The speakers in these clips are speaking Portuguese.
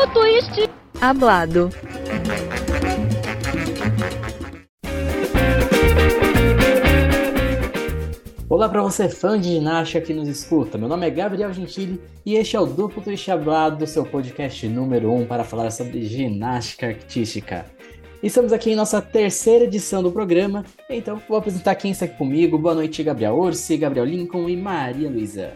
Plot twist! Hablado. Olá para você fã de ginástica que nos escuta. Meu nome é Gabriel Gentili e este é o Duplo Twist Hablado, seu podcast número 1 um para falar sobre ginástica artística. Estamos aqui em nossa terceira edição do programa, então vou apresentar quem está aqui comigo. Boa noite, Gabriel Orsi, Gabriel Lincoln e Maria Luísa.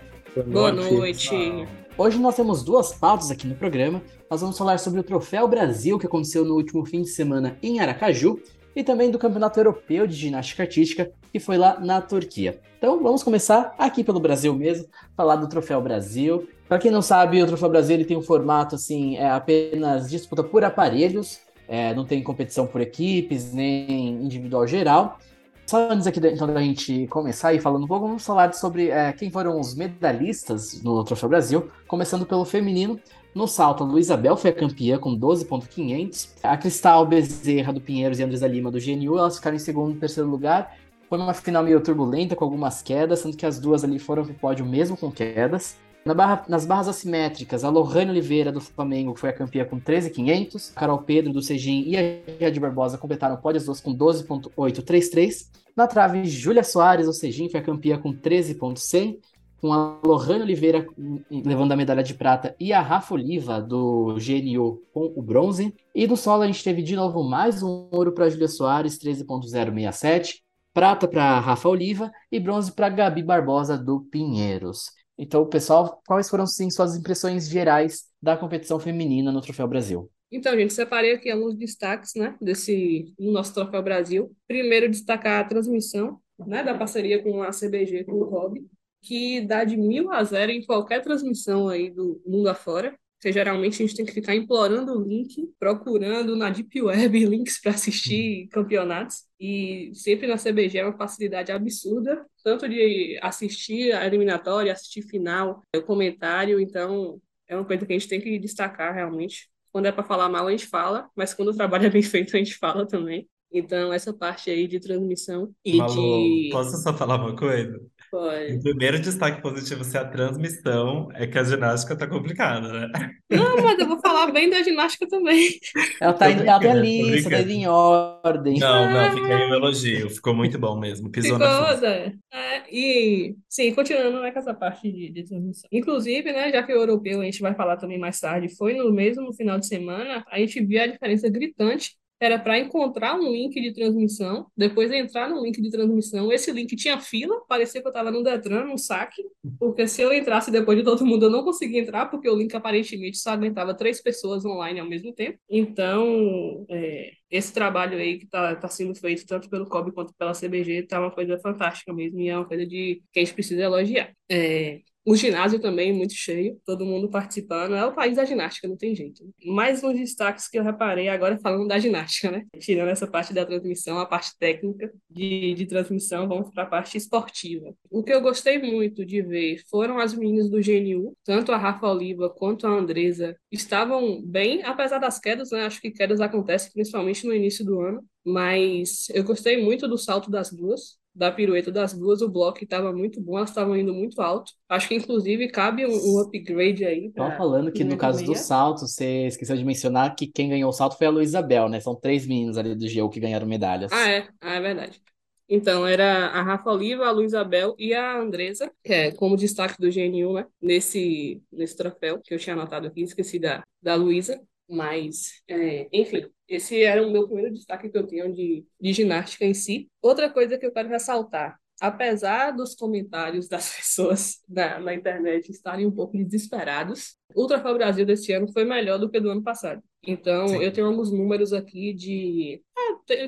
Boa noite. Hoje nós temos duas pautas aqui no programa. Nós vamos falar sobre o Troféu Brasil, que aconteceu no último fim de semana em Aracaju, e também do Campeonato Europeu de Ginástica Artística, que foi lá na Turquia. Então vamos começar aqui pelo Brasil mesmo, falar do Troféu Brasil. Para quem não sabe, o Troféu Brasil ele tem um formato assim, é apenas disputa por aparelhos, é, não tem competição por equipes, nem individual geral. Só antes aqui então, da gente começar e falando um pouco, vamos falar sobre é, quem foram os medalhistas no Troféu Brasil, começando pelo feminino. No salto, a Luísa Bel foi a campeã com 12.500. A Cristal Bezerra do Pinheiros e Andresa Lima do GNU, elas ficaram em segundo e terceiro lugar. Foi uma final meio turbulenta, com algumas quedas, sendo que as duas ali foram pro pódio mesmo com quedas. Na barra, nas barras assimétricas, a Lohane Oliveira do Flamengo foi a campeã com 13,500. A Carol Pedro do Sejim e a Jade Barbosa completaram o pódio as duas com 12,833. Na trave, Júlia Soares do Sejim foi a campeã com 13,100. Com a Lohane Oliveira levando a medalha de prata e a Rafa Oliva do GNU com o bronze. E no solo a gente teve de novo mais um ouro para Júlia Soares, 13,067. Prata para Rafa Oliva e bronze para Gabi Barbosa do Pinheiros. Então, pessoal, quais foram sim suas impressões gerais da competição feminina no Troféu Brasil? Então, gente, separei aqui alguns destaques, né, desse no nosso Troféu Brasil. Primeiro, destacar a transmissão, né, da parceria com a CBG, com o Hobby, que dá de mil a zero em qualquer transmissão aí do mundo afora. Porque geralmente a gente tem que ficar implorando o link, procurando na Deep Web links para assistir campeonatos. E sempre na CBG é uma facilidade absurda, tanto de assistir a eliminatória, assistir final, o comentário. Então, é uma coisa que a gente tem que destacar realmente. Quando é para falar mal, a gente fala, mas quando o trabalho é bem feito, a gente fala também. Então, essa parte aí de transmissão e Malu, de. posso só falar uma coisa? O Pode. primeiro destaque positivo se a transmissão é que a ginástica tá complicada, né? Não, mas eu vou falar bem da ginástica também. Ela tá, ela tem a brincando, tô lista, tá em ordem. Não, não, fica aí o elogio. Ficou muito bom mesmo. Pisou na Ficou, força. Zé. É, e, sim, continuando né, com essa parte de, de transmissão. Inclusive, né, já que o europeu a gente vai falar também mais tarde, foi no mesmo final de semana, a gente viu a diferença gritante. Era para encontrar um link de transmissão, depois entrar no link de transmissão. Esse link tinha fila, parecia que eu estava no Detran, no saque, porque se eu entrasse depois de todo mundo, eu não conseguia entrar, porque o link aparentemente só aguentava três pessoas online ao mesmo tempo. Então, é, esse trabalho aí que está tá sendo feito tanto pelo COB quanto pela CBG está uma coisa fantástica mesmo e é uma coisa de que a gente precisa elogiar. É, o ginásio também muito cheio, todo mundo participando. É o país da ginástica, não tem jeito. Mais uns destaques que eu reparei agora falando da ginástica, né? Tirando essa parte da transmissão, a parte técnica de, de transmissão, vamos para a parte esportiva. O que eu gostei muito de ver foram as meninas do GNU, tanto a Rafa Oliva quanto a Andresa, estavam bem, apesar das quedas, né? Acho que quedas acontecem principalmente no início do ano, mas eu gostei muito do salto das duas da pirueta das duas, o bloco estava muito bom, elas estavam indo muito alto. Acho que, inclusive, cabe um, um upgrade aí. Pra falando que no caso do salto, você esqueceu de mencionar que quem ganhou o salto foi a Luísa Bel, né? São três meninos ali do GU que ganharam medalhas. Ah, é, ah, é verdade. Então, era a Rafa Oliva, a Luísa Bel e a Andresa, que é como destaque do GNU, né? Nesse, nesse troféu que eu tinha anotado aqui, esqueci da, da Luísa. Mas, é, enfim, esse era o meu primeiro destaque que eu tenho de, de ginástica em si. Outra coisa que eu quero ressaltar, apesar dos comentários das pessoas na, na internet estarem um pouco desesperados, o Troféu Brasil desse ano foi melhor do que do ano passado. Então, Sim. eu tenho alguns números aqui de.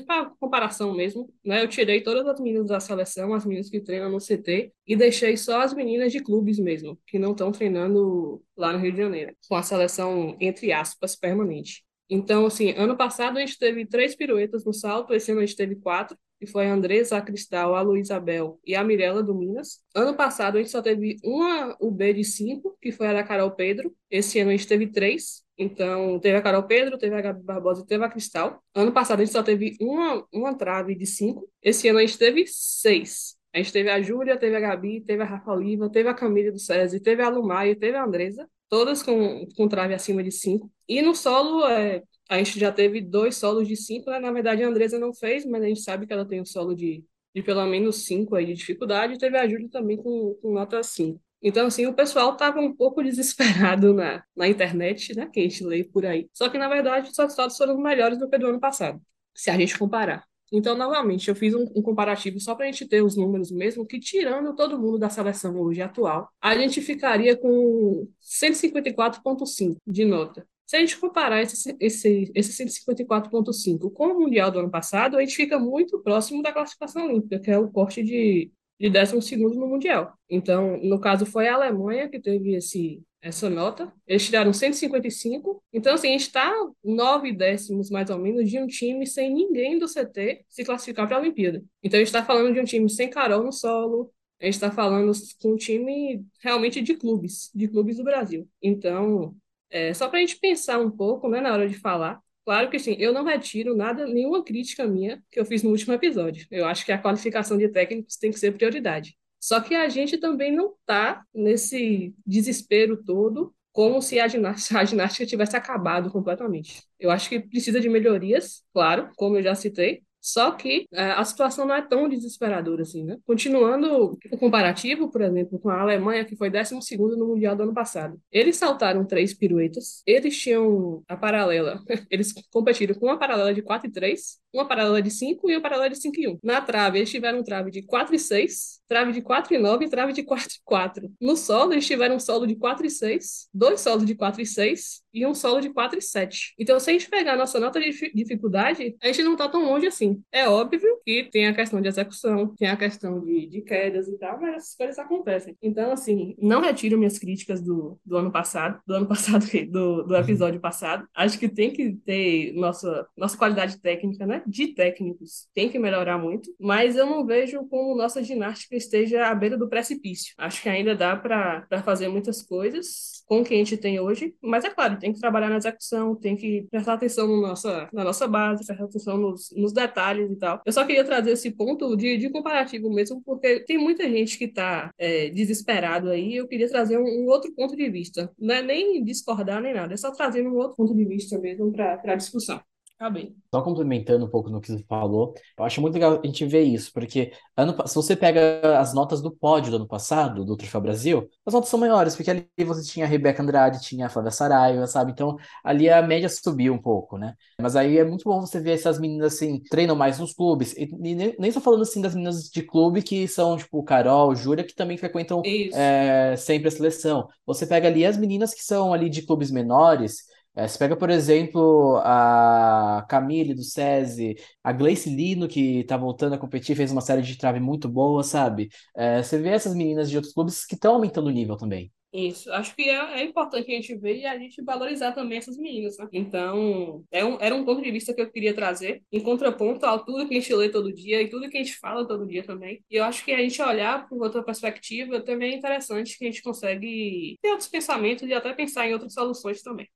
Para comparação mesmo, né? Eu tirei todas as meninas da seleção, as meninas que treinam no CT, e deixei só as meninas de clubes mesmo, que não estão treinando lá no Rio de Janeiro, com a seleção, entre aspas, permanente. Então, assim, ano passado a gente teve três piruetas no salto, esse ano a gente teve quatro, que foi a Andresa, a Cristal, a Luísabel e a Mirella do Minas. Ano passado a gente só teve uma UB de cinco, que foi a da Carol Pedro. Esse ano a gente teve três. Então, teve a Carol Pedro, teve a Gabi Barbosa e teve a Cristal. Ano passado a gente só teve uma, uma trave de cinco. Esse ano a gente teve seis. A gente teve a Júlia, teve a Gabi, teve a Rafa Oliva, teve a Camila do SESI, teve a Lumaia, teve a Andresa. Todas com, com trave acima de 5. E no solo, é, a gente já teve dois solos de 5, né? Na verdade, a Andresa não fez, mas a gente sabe que ela tem um solo de, de pelo menos 5 aí de dificuldade, e teve a Júlia também com, com nota 5. Então, assim, o pessoal estava um pouco desesperado na, na internet, né? Que a gente lê por aí. Só que, na verdade, os resultados foram melhores do que do ano passado, se a gente comparar. Então, novamente, eu fiz um, um comparativo só para a gente ter os números mesmo, que tirando todo mundo da seleção hoje atual, a gente ficaria com 154,5 de nota. Se a gente comparar esse, esse, esse 154,5 com o Mundial do ano passado, a gente fica muito próximo da classificação olímpica, que é o corte de, de 12 no Mundial. Então, no caso, foi a Alemanha que teve esse, essa nota. Eles tiraram 155. Então, assim, a gente está nove décimos, mais ou menos, de um time sem ninguém do CT se classificar para a Olimpíada. Então, a gente está falando de um time sem Carol no solo. A gente está falando com um time realmente de clubes, de clubes do Brasil. Então, é, só para a gente pensar um pouco, né, na hora de falar, Claro que sim, eu não retiro nada, nenhuma crítica minha que eu fiz no último episódio. Eu acho que a qualificação de técnicos tem que ser prioridade. Só que a gente também não está nesse desespero todo como se a ginástica, a ginástica tivesse acabado completamente. Eu acho que precisa de melhorias, claro, como eu já citei, só que é, a situação não é tão desesperadora assim, né? Continuando o comparativo, por exemplo, com a Alemanha, que foi 12 no Mundial do ano passado. Eles saltaram três piruetas, eles tinham a paralela, eles competiram com uma paralela de 4 e 3, uma paralela de 5 e uma paralela de 5 e 1. Na trave, eles tiveram um trave de 4 e 6, trave de 4 e 9 e trave de 4 e 4. No solo, eles tiveram um solo de 4 e 6, dois solos de 4 e 6 e um solo de 4 e 7. Então, se a gente pegar a nossa nota de dificuldade, a gente não está tão longe assim. É óbvio que tem a questão de execução, tem a questão de, de quedas e tal, mas essas coisas acontecem. Então, assim, não retiro minhas críticas do, do ano passado, do ano passado, do, do episódio passado. Acho que tem que ter nossa, nossa qualidade técnica, né? De técnicos, tem que melhorar muito, mas eu não vejo como nossa ginástica esteja à beira do precipício. Acho que ainda dá para fazer muitas coisas com o que a gente tem hoje, mas é claro, tem que trabalhar na execução, tem que prestar atenção no nossa, na nossa base, prestar atenção nos, nos detalhes e tal. Eu só queria trazer esse ponto de, de comparativo mesmo, porque tem muita gente que está é, desesperado aí, eu queria trazer um, um, outro ponto de vista. Não é nem discordar nem nada, é só trazer um outro ponto de vista mesmo para a discussão. Tá bem. Só complementando um pouco no que você falou, eu acho muito legal a gente ver isso, porque ano, se você pega as notas do pódio do ano passado, do Troféu Brasil, as notas são maiores, porque ali você tinha a Rebeca Andrade, tinha a Flávia Saraiva, sabe? Então ali a média subiu um pouco, né? Mas aí é muito bom você ver essas meninas assim, treinam mais nos clubes, e, nem, nem falando assim das meninas de clube que são, tipo, Carol, Júlia, que também frequentam é, sempre a seleção. Você pega ali as meninas que são ali de clubes menores é, você pega, por exemplo, a Camille do SESI, a Gleice Lino, que tá voltando a competir, fez uma série de trave muito boa, sabe? É, você vê essas meninas de outros clubes que estão aumentando o nível também. Isso, acho que é, é, importante a gente ver e a gente valorizar também essas meninas, né? Então, é um, era um ponto de vista que eu queria trazer, em contraponto a tudo que a gente lê todo dia e tudo que a gente fala todo dia também. E eu acho que a gente olhar por outra perspectiva também é interessante, que a gente consegue ter outros pensamentos e até pensar em outras soluções também.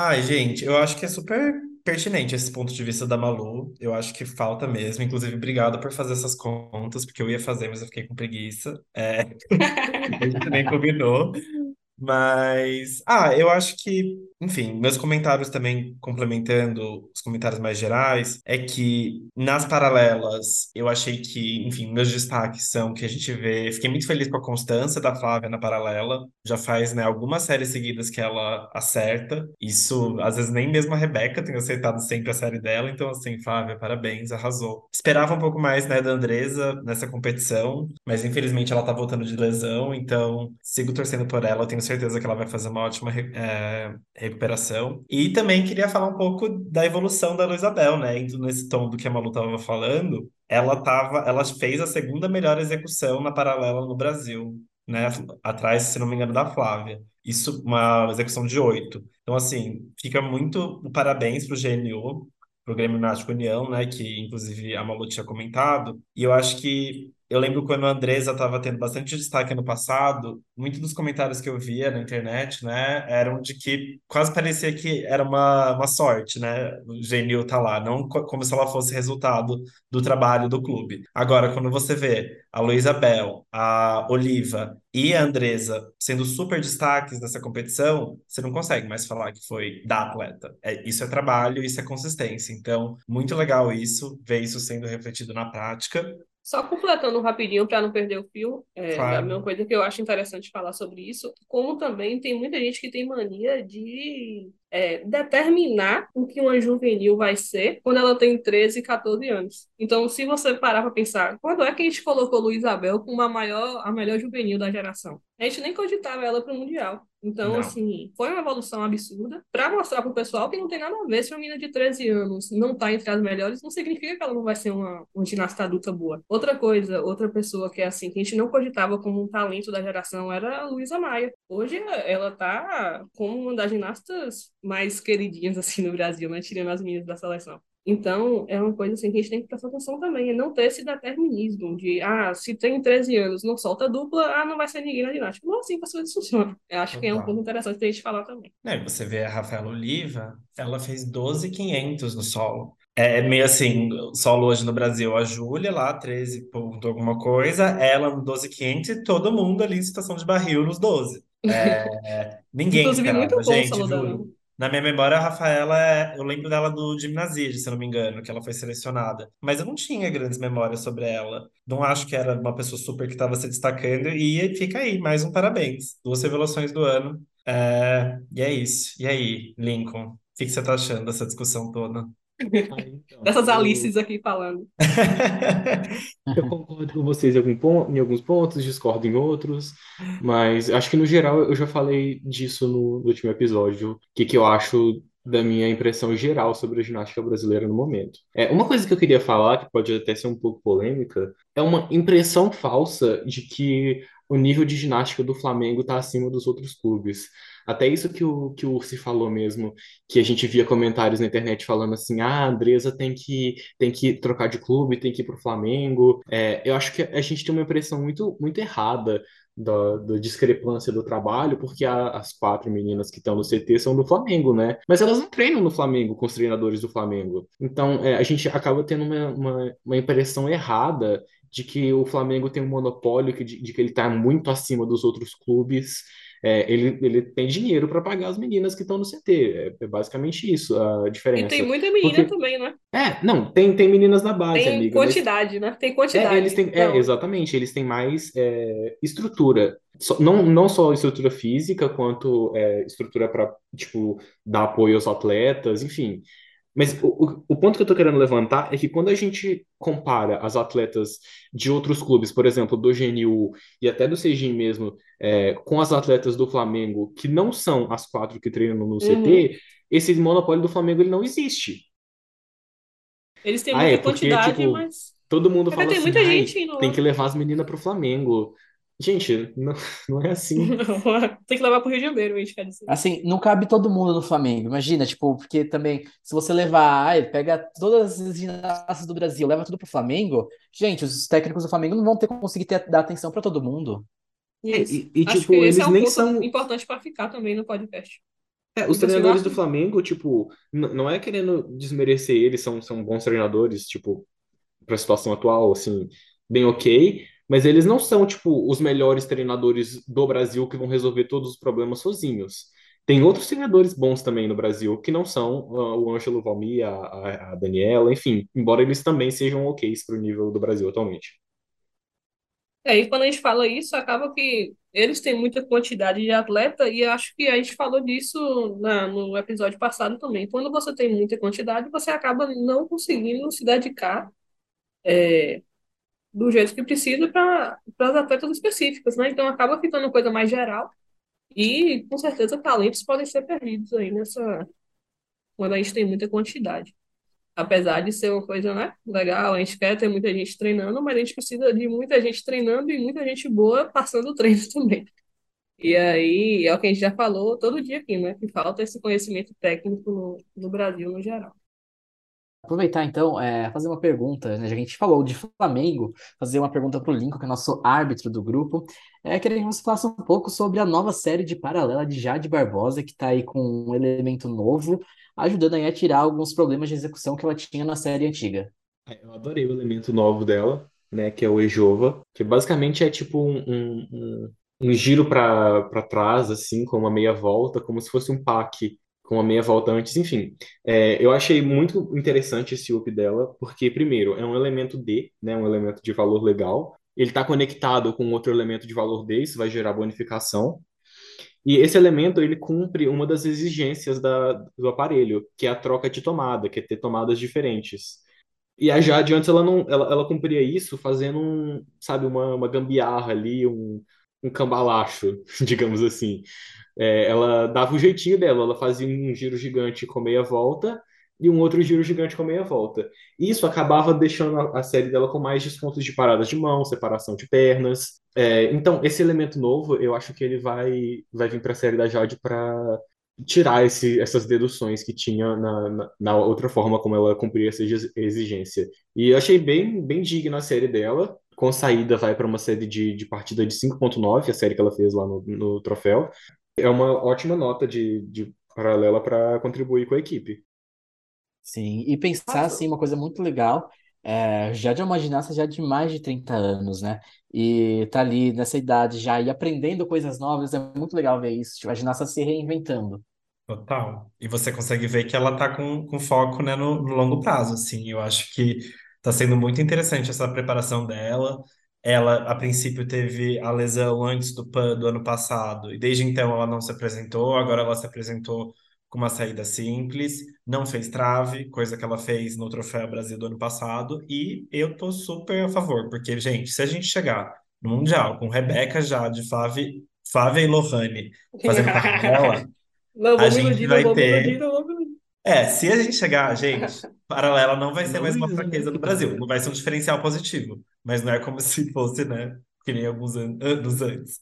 Ai, gente, eu acho que é super pertinente esse ponto de vista da Malu. Eu acho que falta mesmo. Inclusive, obrigado por fazer essas contas, porque eu ia fazer, mas eu fiquei com preguiça. É, a gente também combinou. Mas, ah, eu acho que, enfim, meus comentários também, complementando os comentários mais gerais, é que nas paralelas, eu achei que, enfim, meus destaques são que a gente vê. Fiquei muito feliz com a constância da Flávia na paralela. Já faz, né, algumas séries seguidas que ela acerta. Isso, às vezes, nem mesmo a Rebeca tem acertado sempre a série dela. Então, assim, Flávia, parabéns, arrasou. Esperava um pouco mais, né, da Andresa nessa competição, mas infelizmente ela tá voltando de lesão, então sigo torcendo por ela. Tenho certeza que ela vai fazer uma ótima é, recuperação. E também queria falar um pouco da evolução da Luizabel, né? Indo nesse tom do que a Malu estava falando, ela tava, ela fez a segunda melhor execução na paralela no Brasil, né? Atrás, se não me engano, da Flávia. Isso, uma execução de oito. Então, assim, fica muito parabéns para o GNU, para o Grêmio Náutico União, né? Que inclusive a Malu tinha comentado. E eu acho que eu lembro quando a Andresa estava tendo bastante destaque ano passado, muitos dos comentários que eu via na internet, né, eram de que quase parecia que era uma, uma sorte, né, o Genil tá lá, não co- como se ela fosse resultado do trabalho do clube. Agora, quando você vê a Luísa Bel, a Oliva e a Andresa sendo super destaques dessa competição, você não consegue mais falar que foi da atleta. É, isso é trabalho, isso é consistência. Então, muito legal isso, ver isso sendo refletido na prática. Só completando rapidinho para não perder o fio, é, mesma Claro. coisa que eu acho interessante falar sobre isso, como também tem muita gente que tem mania de é, determinar o que uma juvenil vai ser quando ela tem 13, 14 anos. Então, se você parar para pensar, quando é que a gente colocou Luísa Bel como a maior, a melhor juvenil da geração? A gente nem cogitava ela para o Mundial. Então, Não. assim, foi uma evolução absurda para mostrar para o pessoal que não tem nada a ver se uma menina de 13 anos não está entre as melhores, não significa que ela não vai ser uma, uma ginasta adulta boa. Outra coisa, outra pessoa que é assim, que a gente não cogitava como um talento da geração era a Luísa Maia. Hoje ela tá como uma das ginastas mais queridinhas assim no Brasil, né? Tirando as meninas da seleção. Então, é uma coisa assim que a gente tem que prestar atenção também, é não ter esse determinismo de, ah, se tem 13 anos, não solta dupla, ah, não vai ser ninguém na ginástica. Não é assim que as coisas funcionam. Eu acho que é um ponto interessante a gente falar também. Né, você vê a Rafaela Oliva, ela fez 12.500 no solo. É meio assim, o solo hoje no Brasil, a Júlia lá, 13 ponto alguma coisa, ela no 12.500 e todo mundo ali em situação de barril nos 12. É, ninguém Inclusive, muito esperava, bom o gente, juro. Na minha memória, a Rafaela, é- eu lembro dela do Gimnasia, se não me engano, que ela foi selecionada. Mas eu não tinha grandes memórias sobre ela. Não acho que era uma pessoa super que estava se destacando. E fica aí, mais um parabéns. Duas revelações do ano. É, e é isso. E aí, Lincoln? O que você tá achando dessa discussão toda? Então, Dessas eu, Alices aqui falando. eu concordo com vocês em, algum pon- em alguns pontos, discordo em outros, mas acho que no geral eu já falei disso no, no último episódio, o que, que eu acho da minha impressão geral sobre a ginástica brasileira no momento. É, uma coisa que eu queria falar, que pode até ser um pouco polêmica, é uma impressão falsa de que o nível de ginástica do Flamengo está acima dos outros clubes. Até isso que o, que o Ursi falou mesmo, que a gente via comentários na internet falando assim, ah, a Andresa tem que, tem que trocar de clube, tem que ir pro Flamengo. É, eu acho que a gente tem uma impressão muito, muito errada da, da discrepância do trabalho, porque a- as quatro meninas que estão no CT são do Flamengo, né? Mas elas não treinam no Flamengo com os treinadores do Flamengo. Então, é, a gente acaba tendo uma, uma, uma impressão errada de que o Flamengo tem um monopólio, de, de que ele está muito acima dos outros clubes. É, ele, ele tem dinheiro para pagar as meninas que estão no CT. É, é basicamente isso a E tem diferença. muita menina Porque, também, né? é, não, tem, tem meninas na base, Tem amiga, mas quantidade, né? Tem é, quantidade. eles têm, é, Então, exatamente, eles têm mais é, estrutura. Só- não, não só estrutura física, quanto é, estrutura para, tipo, dar apoio aos atletas, enfim. Mas o, o, ponto que eu tô querendo levantar é que quando a gente compara as atletas de outros clubes, por exemplo, do GNU e até do Sejim mesmo, é, com as atletas do Flamengo, que não são as quatro que treinam no uhum. CT, esse monopólio do Flamengo ele não existe. Eles têm Ah, muita é, porque, quantidade, tipo, mas todo mundo é fala tem assim, muita gente tem que levar as meninas pro Flamengo. Gente, não, não é assim. Tem que levar pro Rio de Janeiro, a gente quer dizer. Assim, não cabe todo mundo no Flamengo, imagina, tipo, porque também, se você levar, ai, pega todas as ginastas do Brasil, leva tudo pro Flamengo, gente, os técnicos do Flamengo não vão ter conseguir ter, dar atenção pra todo mundo. É, Isso. e, e, Acho tipo, que esse eles é um nem ponto são. importante para ficar também no podcast. É, os assim, treinadores do. Flamengo, tipo, não é querendo desmerecer eles, são, são bons treinadores, tipo, pra situação atual, assim, bem ok, mas eles não são, tipo, os melhores treinadores do Brasil que vão resolver todos os problemas sozinhos. Tem outros treinadores bons também no Brasil, que não são ah, o Ângelo Valmir, a, a, a Daniela, enfim, embora eles também sejam ok's pro nível do Brasil atualmente. É, e quando a gente fala isso, acaba que eles têm muita quantidade de atleta, e acho que a gente falou disso na, no episódio passado também. Quando você tem muita quantidade, você acaba não conseguindo se dedicar é, do jeito que precisa para as atletas específicas, né? Então acaba ficando coisa mais geral, e com certeza talentos podem ser perdidos aí nessa, quando a gente tem muita quantidade. Apesar de ser uma coisa, né, legal, a gente quer ter muita gente treinando, mas a gente precisa de muita gente treinando e muita gente boa passando o treino também. E aí, é o que a gente já falou todo dia aqui, né, que falta esse conhecimento técnico no, no Brasil no geral. Aproveitar então, é, fazer uma pergunta, né? Já a gente falou de Flamengo, fazer uma pergunta para o Lincoln, que é nosso árbitro do grupo. É, queria que você falasse um pouco sobre a nova série de Paralela de Jade Barbosa, que está aí com um elemento novo, ajudando aí a tirar alguns problemas de execução que ela tinha na série antiga. É, eu adorei o elemento novo dela, né, que é o Ejova, que basicamente é tipo um, um, um, um giro para trás, assim, com uma meia volta, como se fosse um pack com uma meia volta antes, enfim. É, eu achei muito interessante esse up dela, porque, primeiro, é um elemento D, né, um elemento de valor legal. Ele está conectado com outro elemento de valor D, isso vai gerar bonificação. E esse elemento, ele cumpre uma das exigências da, do aparelho, que é a troca de tomada, que é ter tomadas diferentes. E a Jade, antes, ela não, ela, ela cumpria isso fazendo, um, sabe, uma, uma gambiarra ali, um, um cambalacho, digamos assim. É, ela dava o jeitinho dela, ela fazia um giro gigante com meia volta e um outro giro gigante com meia volta. Isso acabava deixando a, a série dela com mais descontos de paradas de mão, separação de pernas. É, então, esse elemento novo, eu acho que ele vai, vai vir para a série da Jade para tirar esse, essas deduções que tinha na, na, na, outra forma como ela cumpria essa exigência. E eu achei bem, bem digna a série dela. Com saída, vai para uma série de, de partida de 5.9, a série que ela fez lá no, no troféu é uma ótima nota de, de paralela para contribuir com a equipe. Sim, e pensar assim, uma coisa muito legal, é, já de uma ginasta já de mais de 30 anos, né? E tá ali nessa idade já e aprendendo coisas novas, é muito legal ver isso, tipo, a ginasta se reinventando. Total. E você consegue ver que ela tá com, com foco, né, no, no longo prazo, assim. Eu acho que tá sendo muito interessante essa preparação dela. Ela, a princípio, teve a lesão antes do PAN do ano passado, e desde então ela não se apresentou. Agora ela se apresentou com uma saída simples, não fez trave, coisa que ela fez no Troféu Brasil do ano passado, e eu tô super a favor, porque, gente, se a gente chegar no Mundial com Rebeca Jade, Flávia, Flávia e Lohane fazendo paralela, a gente vai ter. É, se a gente chegar, gente, paralela não vai ser mais uma fraqueza do Brasil, não vai ser um diferencial positivo, mas não é como se fosse, né, que nem alguns anos antes.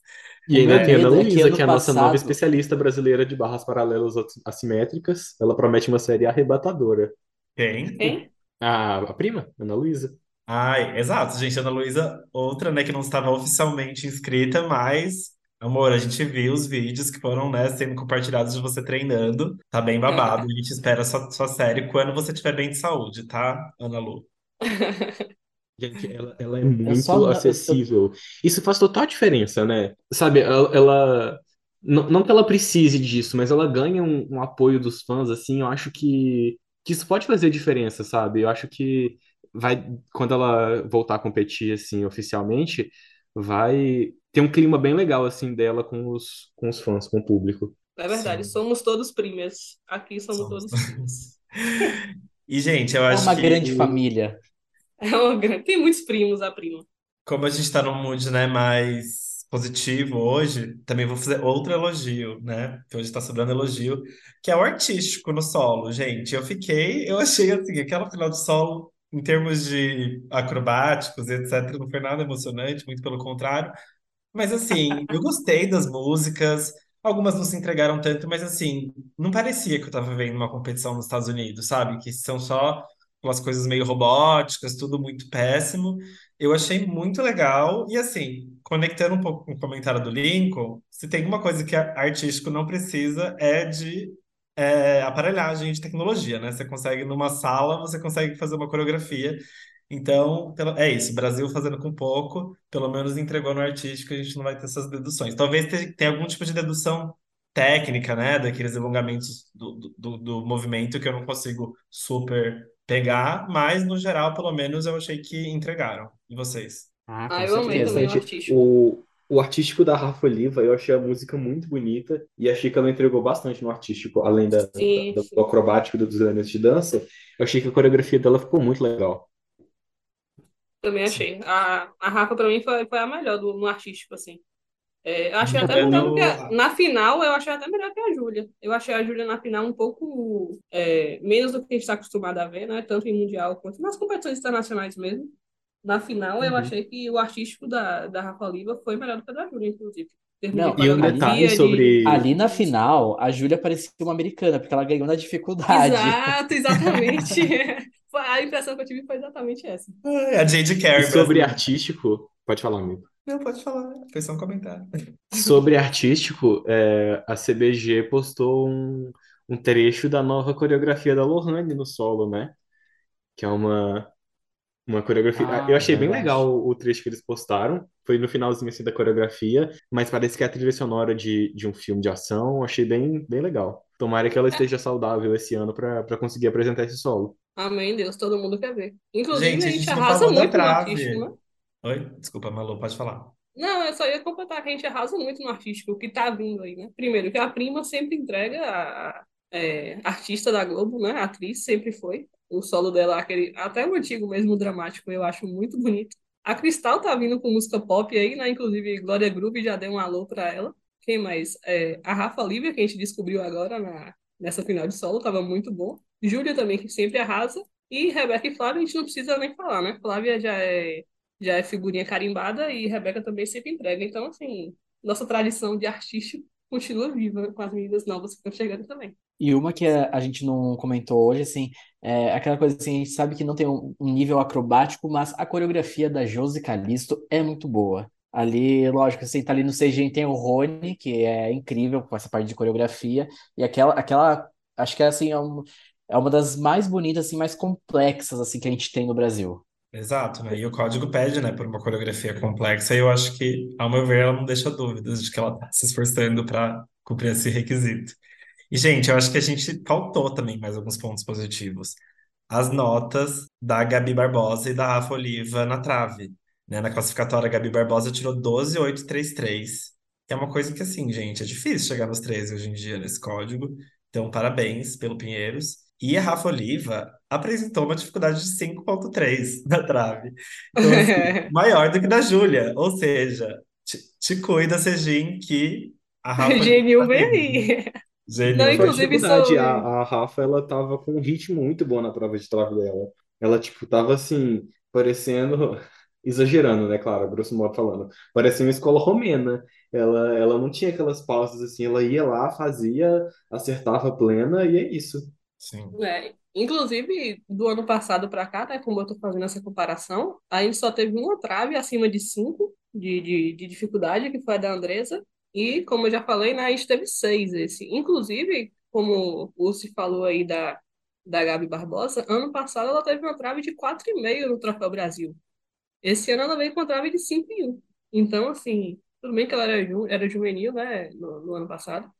E ainda tem a Ana Luísa, que é a nossa passado... nova especialista brasileira de barras paralelas assimétricas. Ela promete uma série arrebatadora. Quem? Quem? A, a prima, Ana Luísa. Ai, exato, gente. Ana Luísa, outra, né, que não estava oficialmente inscrita, mas Amor, a gente viu os vídeos que foram, né, sendo compartilhados de você treinando. Tá bem babado. A gente espera sua, sua série quando você estiver bem de saúde, tá, Ana Lu? Gente, ela, ela é muito só, acessível. Isso faz total diferença, né? Sabe, ela, ela não, não, que ela precise disso, mas ela ganha um, um, apoio dos fãs, assim, eu acho que, que isso pode fazer diferença, sabe? Eu acho que vai, quando ela voltar a competir, assim, oficialmente, vai ter um clima bem legal, assim, dela com os, com os fãs, com o público. É verdade, Sim. somos todos primas. Aqui somos, somos. todos primas. e, gente, eu acho que... É uma que... grande família. É uma grande... Tem muitos primos, a prima. Como a gente tá num mood, né, mais positivo hoje, também vou fazer outro elogio, né? Que hoje tá sobrando elogio, que é o artístico no solo, gente. Eu fiquei, eu achei assim, aquela final de solo, em termos de acrobáticos, etc., não foi nada emocionante, muito pelo contrário. Mas assim, eu gostei das músicas. Algumas não se entregaram tanto, mas assim, não parecia que eu estava vendo uma competição nos Estados Unidos, sabe? Que são só umas coisas meio robóticas, tudo muito péssimo. Eu achei muito legal. E assim, conectando um pouco com o comentário do Lincoln, se tem uma coisa que artístico não precisa é de é, aparelhagem de tecnologia, né? Você consegue, numa sala, você consegue fazer uma coreografia. Então, é isso, Brasil fazendo com pouco, pelo menos entregou no artístico, a gente não vai ter essas deduções. Talvez tenha algum tipo de dedução técnica, né, daqueles alongamentos do, do, do movimento que eu não consigo super pegar, mas no geral, pelo menos, eu achei que entregaram. E vocês? Ah, ah eu amei também o artístico. O, o artístico da Rafa Oliva, eu achei a música muito bonita e achei que ela entregou bastante no artístico, além da, sim, da, do acrobático dos elementos de dança. Eu achei que a coreografia dela ficou muito legal. Também achei. A, a Rafa, pra mim, foi, foi a melhor do, no artístico, assim. É, eu achei até melhor que a, na final, eu achei até melhor que a Júlia. Eu achei a Júlia na final um pouco é, menos do que a gente está acostumado a ver, né? Tanto em Mundial quanto nas competições internacionais mesmo. Na final, eu uhum. achei que o artístico da, da Rafa Oliva foi melhor do que a da Júlia, inclusive. Não, e um detalhe sobre. Ali na final, a Júlia parecia uma americana, porque ela ganhou na dificuldade. Exato, exatamente. A impressão que eu tive foi exatamente essa. É, a Jade E Carey sobre artístico, pode falar, amigo. Não, pode falar. Foi só um comentário. Sobre artístico, é, a CBG postou um, um trecho da nova coreografia da Lohane no solo, né? Que é uma, uma coreografia. Ah, Eu achei bem verdade. legal o trecho que eles postaram. Foi no finalzinho assim da coreografia, mas parece que é a trilha sonora de, de um filme de ação. Eu achei bem, bem legal. Tomara que ela esteja saudável esse ano para para conseguir apresentar esse solo. Amém, Deus, todo mundo quer ver. Inclusive, Gente, a a gente arrasa muito no artístico, né? Oi? Desculpa, Malu, pode falar. Não, eu só ia completar que a gente arrasa muito no artístico, o que tá vindo aí, né? Primeiro, que a Prima sempre entrega a, a- é, artista da Globo, né? A atriz sempre foi. O solo dela, aquele, até o antigo mesmo, dramático, eu acho muito bonito. A Cristal tá vindo com música pop aí, né? Inclusive, Glória Groove já deu um alô pra ela. Quem mais? É, a Rafa Lívia, que a gente descobriu agora na, nessa final de solo, tava muito bom. Júlia também, que sempre arrasa. E Rebeca e Flávia, a gente não precisa nem falar, né? Flávia já é já é figurinha carimbada e Rebeca também sempre entrega. Então, assim, nossa tradição de artista continua viva com as meninas novas que estão chegando também. E uma que a, gente não comentou hoje, assim, é aquela coisa assim, a gente sabe que não tem um, nível acrobático, mas a coreografia da Josi Calisto é muito boa. Ali, lógico, assim, tá ali no CGI tem o Rony, que é incrível com essa parte de coreografia, e aquela, aquela, acho que é assim, é, um- é uma das mais bonitas, assim, mais complexas, assim, que a gente tem no Brasil. Exato, né? E o código pede, né, por uma coreografia complexa, e eu acho que, ao meu ver, ela não deixa dúvidas de que ela está se esforçando para cumprir esse requisito. E, gente, eu acho que a gente faltou também mais alguns pontos positivos. As notas da Gabi Barbosa e da Rafa Oliva na trave, né? Na classificatória, a Gabi Barbosa tirou 12,833, que é uma coisa que, assim, gente, é difícil chegar nos 13 hoje em dia nesse código. Então, parabéns pelo Pinheiros. E a Rafa Oliva apresentou uma dificuldade de 5,3 na trave. Então, assim, maior do que da Júlia. Ou seja, te, te cuida, Sejin, que a Rafa Genil vem tá. Gênio. Não, inclusive, A, a Rafa, ela tava com um ritmo muito bom na prova de trave dela. Ela, tipo, tava assim, parecendo. Exagerando, né? Claro, grosso modo falando. Parecia uma escola romena. Ela, ela não tinha aquelas pausas assim, ela ia lá, fazia, acertava plena e é isso. Sim. É, inclusive, do ano passado para cá, né, como eu tô fazendo essa comparação, a gente só teve uma trave acima de 5 de, de, de dificuldade, que foi a da Andresa, e como eu já falei, né, a gente teve seis esse. Inclusive, como o Ursi falou aí da, da Gabi Barbosa, ano passado ela teve uma trave de 4,5 no Troféu Brasil. Esse ano ela veio com trave de 5,1. Então, assim, tudo bem que ela era, ju era juvenil, né, no, no ano passado,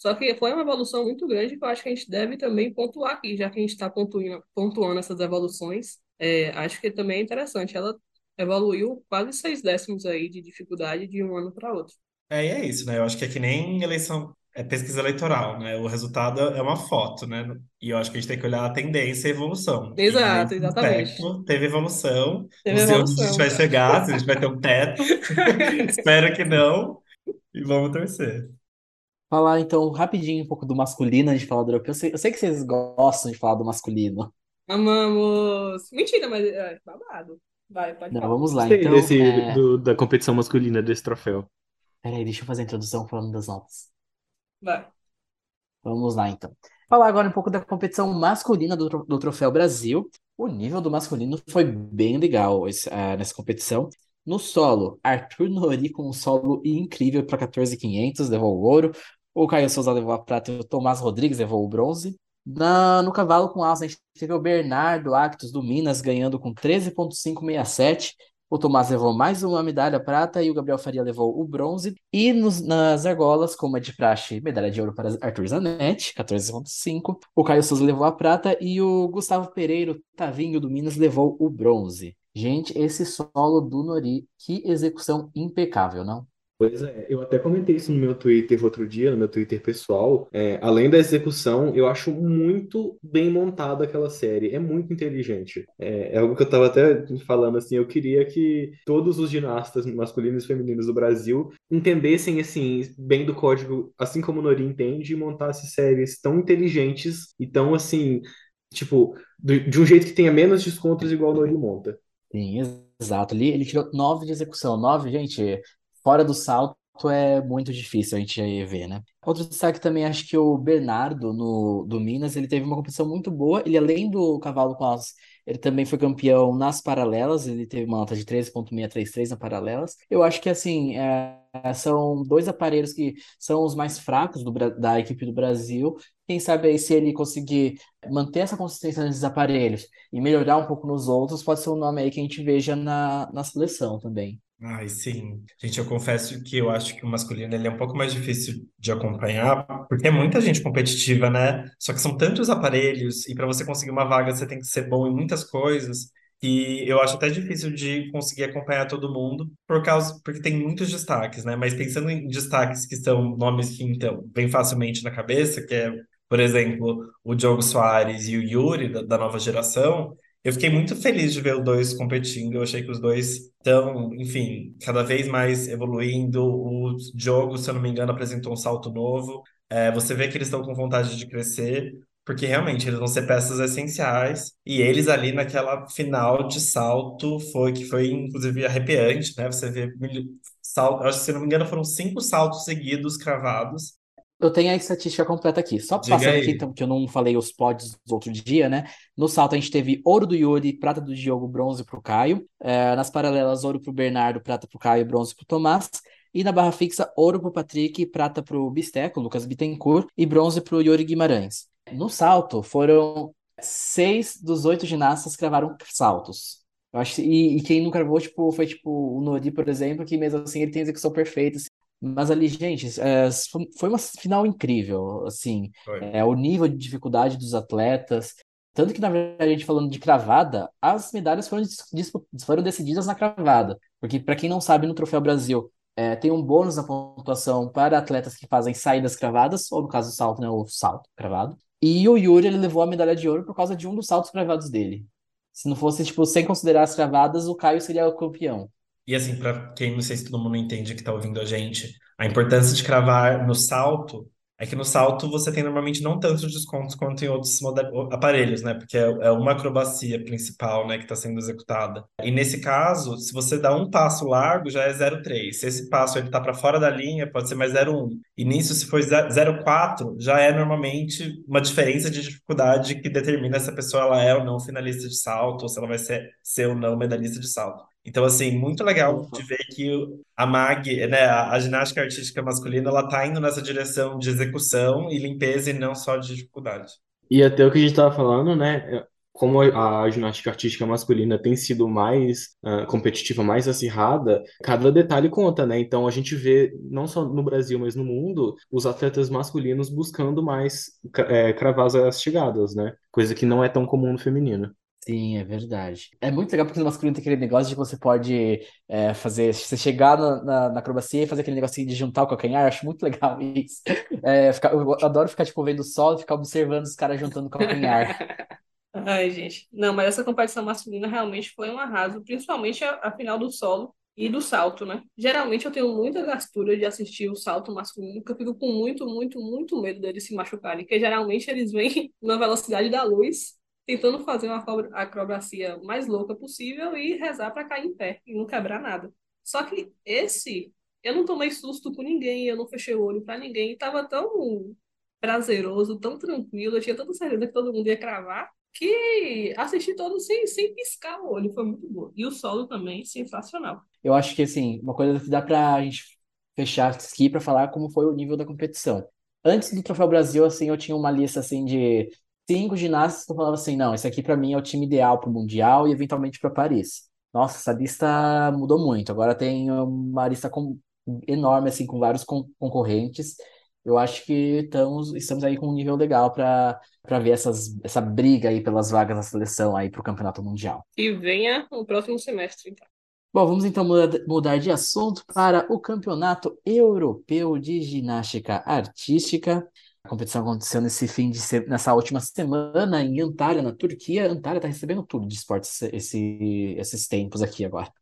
só que foi uma evolução muito grande que eu acho que a gente deve também pontuar aqui, já que a gente está pontuando, pontuando essas evoluções. É, acho que também é interessante. Ela evoluiu quase seis décimos aí de dificuldade de um ano para outro. É, e é isso, né? Eu acho que é que nem eleição, é pesquisa eleitoral, né? O resultado é uma foto, né? E eu acho que a gente tem que olhar a tendência e a evolução. Exato, exatamente. aspecto, teve evolução. Teve não sei onde a gente evolução. vai chegar, se a gente vai ter um teto. Espero que não. E vamos torcer. Falar então rapidinho um pouco do masculino, a gente falar do europeu. Eu sei, eu sei que vocês gostam de falar do masculino. Amamos. Mentira, mas é babado. Vai, pode Não, falar. vamos lá. Gostei Então, desse, é... do- da competição masculina desse troféu. Peraí, deixa eu fazer a introdução falando das notas. Vai. Vamos lá, então. Falar agora um pouco da competição masculina do, do Troféu Brasil. O nível do masculino foi bem legal esse- ah, nessa competição. No solo, Arthur Nori com um solo incrível para 14.500, levou o ouro. O Caio Souza levou a prata e o Tomás Rodrigues levou o bronze. Na, no cavalo com asa, a gente teve o Bernardo Actos do Minas ganhando com 13.567. O Tomás levou mais uma medalha prata e o Gabriel Faria levou o bronze. E nos- nas argolas, como é de praxe, medalha de ouro para Arthur Zanetti, 14,5. O Caio Souza levou a prata e o Gustavo Pereira, Tavinho do Minas, levou o bronze. Gente, esse solo do Nori, que execução impecável, não? Pois é, eu até comentei isso no meu Twitter outro dia, no meu Twitter pessoal. É, além da execução, eu acho muito bem montada aquela série. É muito inteligente. É, é algo que eu tava até falando assim. Eu queria que todos os ginastas masculinos e femininos do Brasil entendessem assim bem do código, assim como o Nori entende, e montasse séries tão inteligentes e tão assim, tipo, do- de um jeito que tenha menos descontos igual o Nori monta. Sim, exato. Ali ele tirou 9 de execução. 9, gente, fora do salto, é muito difícil a gente ver, né? Outro destaque também, acho que o Bernardo, no, do Minas, ele teve uma competição muito boa. Ele, além do cavalo com as ele também foi campeão nas paralelas, ele teve uma nota de 13.633 na paralelas. Eu acho que, assim, é, são dois aparelhos que são os mais fracos do, da equipe do Brasil. Quem sabe aí se ele conseguir manter essa consistência nesses aparelhos e melhorar um pouco nos outros, pode ser um nome aí que a gente veja na, na seleção também. Ai, sim. Gente, eu confesso que eu acho que o masculino ele é um pouco mais difícil de acompanhar, porque é muita gente competitiva, né? Só que são tantos aparelhos, e para você conseguir uma vaga, você tem que ser bom em muitas coisas. E eu acho até difícil de conseguir acompanhar todo mundo, por causa, porque tem muitos destaques, né? Mas pensando em destaques que são nomes que, então, vem facilmente na cabeça, que é, por exemplo, o Diogo Soares e o Yuri, da, da nova geração, eu fiquei muito feliz de ver os dois competindo. Eu achei que os dois estão, enfim, cada vez mais evoluindo. O jogo, se eu não me engano, apresentou um salto novo. É, você vê que eles estão com vontade de crescer, porque realmente eles vão ser peças essenciais. E eles ali naquela final de salto foi que foi inclusive arrepiante, né? Você vê salto, acho que se não me engano foram cinco saltos seguidos cravados. Eu tenho a estatística completa aqui. Só Diga passando aí. aqui, então, que eu não falei os pódios do outro dia, né? No salto a gente teve ouro do Yuri, prata do Diogo, bronze pro Caio. É, nas paralelas, ouro pro Bernardo, prata pro Caio, bronze pro Tomás. E na barra fixa, ouro pro Patrick, prata pro Bisteco, Lucas Bittencourt, e bronze pro Yuri Guimarães. No salto, foram seis dos oito ginastas que cravaram saltos. Eu acho, e, e quem não cravou, tipo, foi tipo o Nori, por exemplo, que mesmo assim ele tem execução perfeita, mas ali, gente, é, foi uma final incrível, assim, é, o nível de dificuldade dos atletas, tanto que, na verdade, a gente falando de cravada, as medalhas foram, foram decididas na cravada, porque, para quem não sabe, no Troféu Brasil é, tem um bônus na pontuação para atletas que fazem saídas cravadas, ou no caso do salto, né, o salto cravado, e o Yuri, ele levou a medalha de ouro por causa de um dos saltos cravados dele. Se não fosse, tipo, sem considerar as cravadas, o Caio seria o campeão. E assim, para quem não sei se todo mundo entende que está ouvindo a gente, a importância de cravar no salto é que no salto você tem normalmente não tantos descontos quanto em outros aparelhos, né? Porque é, é uma acrobacia principal, né, que está sendo executada. E nesse caso, se você dá um passo largo, já é 0,3. Se esse passo ele está para fora da linha, pode ser mais 0,1. E nisso, se for 0,4, já é normalmente uma diferença de dificuldade que determina se a pessoa ela é ou não finalista de salto, ou se ela vai ser, ser ou não medalhista de salto. Então, assim, muito legal de ver que a MAG, né, a, a ginástica artística masculina, ela tá indo nessa direção de execução e limpeza e não só de dificuldade. E até o que a gente estava falando, né? É, como a ginástica artística masculina tem sido mais uh, competitiva, mais acirrada, cada detalhe conta, né? Então a gente vê, não só no Brasil, mas no mundo, os atletas masculinos buscando mais é, cravar as chegadas, né? Coisa que não é tão comum no feminino. Sim, é verdade. É muito legal porque no masculino tem aquele negócio de que você pode é, fazer, você chegar na, na, na acrobacia e fazer aquele negocinho de juntar o calcanhar, acho muito legal isso. É, ficar, eu adoro ficar, tipo, vendo o solo e ficar observando os caras juntando o calcanhar. Ai, gente. Não, mas essa competição masculina realmente foi um arraso, principalmente a, a final do solo e do salto, né? Geralmente eu tenho muita gastura de assistir o salto masculino, porque eu fico com muito, muito, muito medo deles se machucarem, porque geralmente eles vêm na velocidade da luz tentando fazer uma acrobacia mais louca possível e rezar para cair em pé e não quebrar nada. Só que esse, eu não tomei susto com ninguém, eu não fechei o olho para ninguém, estava tão prazeroso, tão tranquilo, eu tinha tanta certeza que todo mundo ia cravar, que assisti todo sem, sem piscar o olho, foi muito bom. E o solo também, sensacional. Eu acho que, assim, uma coisa que dá para a gente fechar aqui para falar como foi o nível da competição. Antes do Troféu Brasil, assim, eu tinha uma lista, assim, de cinco ginastas que falavam assim, não, esse aqui para mim é o time ideal para o Mundial e eventualmente para Paris. Nossa, essa lista mudou muito. Agora tem uma lista com, enorme, assim, com vários con concorrentes. Eu acho que estamos, estamos aí com um nível legal para ver essas, essa briga aí pelas vagas da seleção aí para o Campeonato Mundial. E venha o próximo semestre, então. Bom, vamos então mudar de assunto para o Campeonato Europeu de Ginástica Artística. A competição aconteceu nesse fim de se... nessa última semana em Antalya, na Turquia. Antalya está recebendo tudo de esportes esse... esses tempos aqui agora.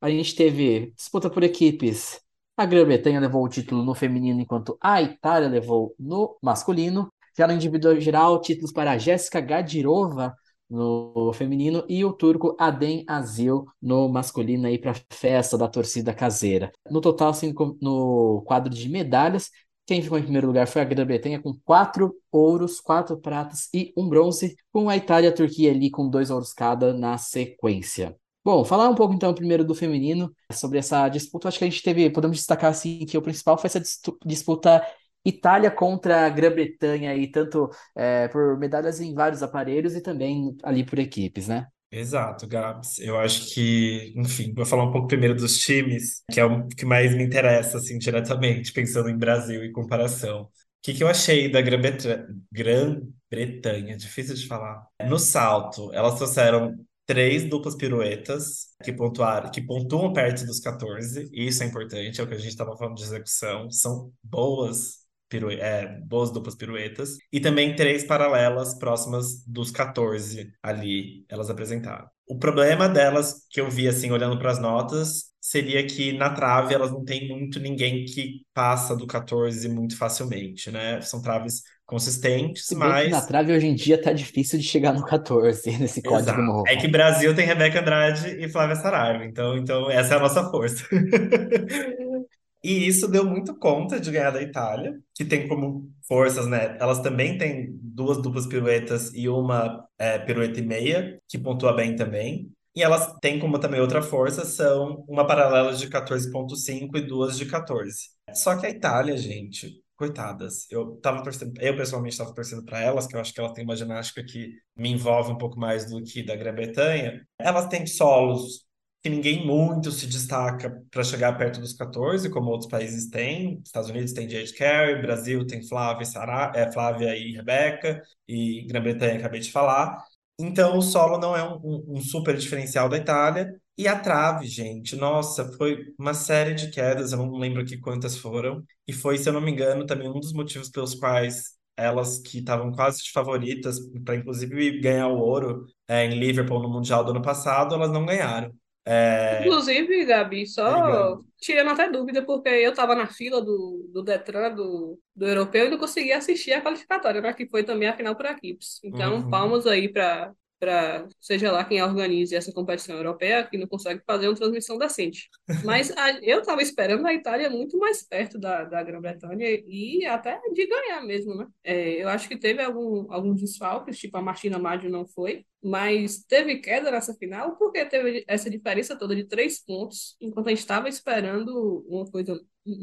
A gente teve disputa por equipes. A Grã-Bretanha levou o título no feminino, enquanto a Itália levou no masculino. Já no individual geral, títulos para a Jéssica Gadirova no feminino e o turco Adem Azil no masculino aí para festa da torcida caseira. No total, assim, no quadro de medalhas, quem ficou em primeiro lugar foi a Grã-Bretanha com quatro ouros, quatro pratas e um bronze, com a Itália e a Turquia ali com dois ouros cada na sequência. Bom, falar um pouco então primeiro do feminino, sobre essa disputa. Acho que a gente teve, podemos destacar assim que o principal foi essa disputa Itália contra a Grã-Bretanha aí, tanto é, por medalhas em vários aparelhos e também ali por equipes, né? Exato, Gabs. Eu acho que, enfim, vou falar um pouco primeiro dos times, que é o que mais me interessa, assim, diretamente, pensando em Brasil e comparação. O que, que eu achei da Grã-Bretanha? Grã-Bretanha, difícil de falar. No salto, elas trouxeram três duplas piruetas que pontuaram, que pontuam perto dos 14, e isso é importante, é o que a gente estava falando de execução. São boas pirue é, boas duplas piruetas, e também três paralelas próximas dos 14 ali, elas apresentaram. O problema delas, que eu vi assim, olhando para as notas, seria que na trave elas não tem muito ninguém que passa do 14 muito facilmente, né? São traves consistentes, mas. Na trave hoje em dia tá difícil de chegar no 14, nesse código Exato. novo. É que Brasil tem Rebeca Andrade e Flávia Saraiva, então, então essa é a nossa força. E isso deu muito conta de ganhar da Itália, que tem como forças, né? Elas também têm duas duplas piruetas e uma é, pirueta e meia, que pontua bem também. E elas têm como também outra força, são uma paralela de 14.5 e duas de 14. Só que a Itália, gente, coitadas, eu tava torcendo, eu pessoalmente estava torcendo para elas, que eu acho que elas têm uma ginástica que me envolve um pouco mais do que da Grã-Bretanha. Elas têm solos que ninguém muito se destaca para chegar perto dos 14, como outros países têm. Estados Unidos tem Jade Carey, Brasil tem Flávia, Sarah, é, Flávia e Rebeca, e Grã-Bretanha acabei de falar. Então o solo não é um, um, um, super diferencial da Itália. E a trave, gente, nossa, foi uma série de quedas, eu não lembro aqui quantas foram. E foi, se eu não me engano, também um dos motivos pelos quais elas que estavam quase de favoritas para inclusive ganhar o ouro é, em Liverpool no Mundial do ano passado, elas não ganharam. É... Inclusive, Gabi, só tirando até dúvida, porque eu estava na fila do, do Detran, do, do europeu, e não conseguia assistir a qualificatória, né, que foi também a final por equipes. Então, Uhum. palmas aí para para seja lá quem organize essa competição europeia, que não consegue fazer uma transmissão decente. Mas a- eu estava esperando a Itália muito mais perto da, da Grã-Bretanha e até de ganhar mesmo, né? É, eu acho que teve algum, alguns desfalques, tipo a Martina Maggio não foi, mas teve queda nessa final porque teve essa diferença toda de três pontos, enquanto a gente estava esperando uma coisa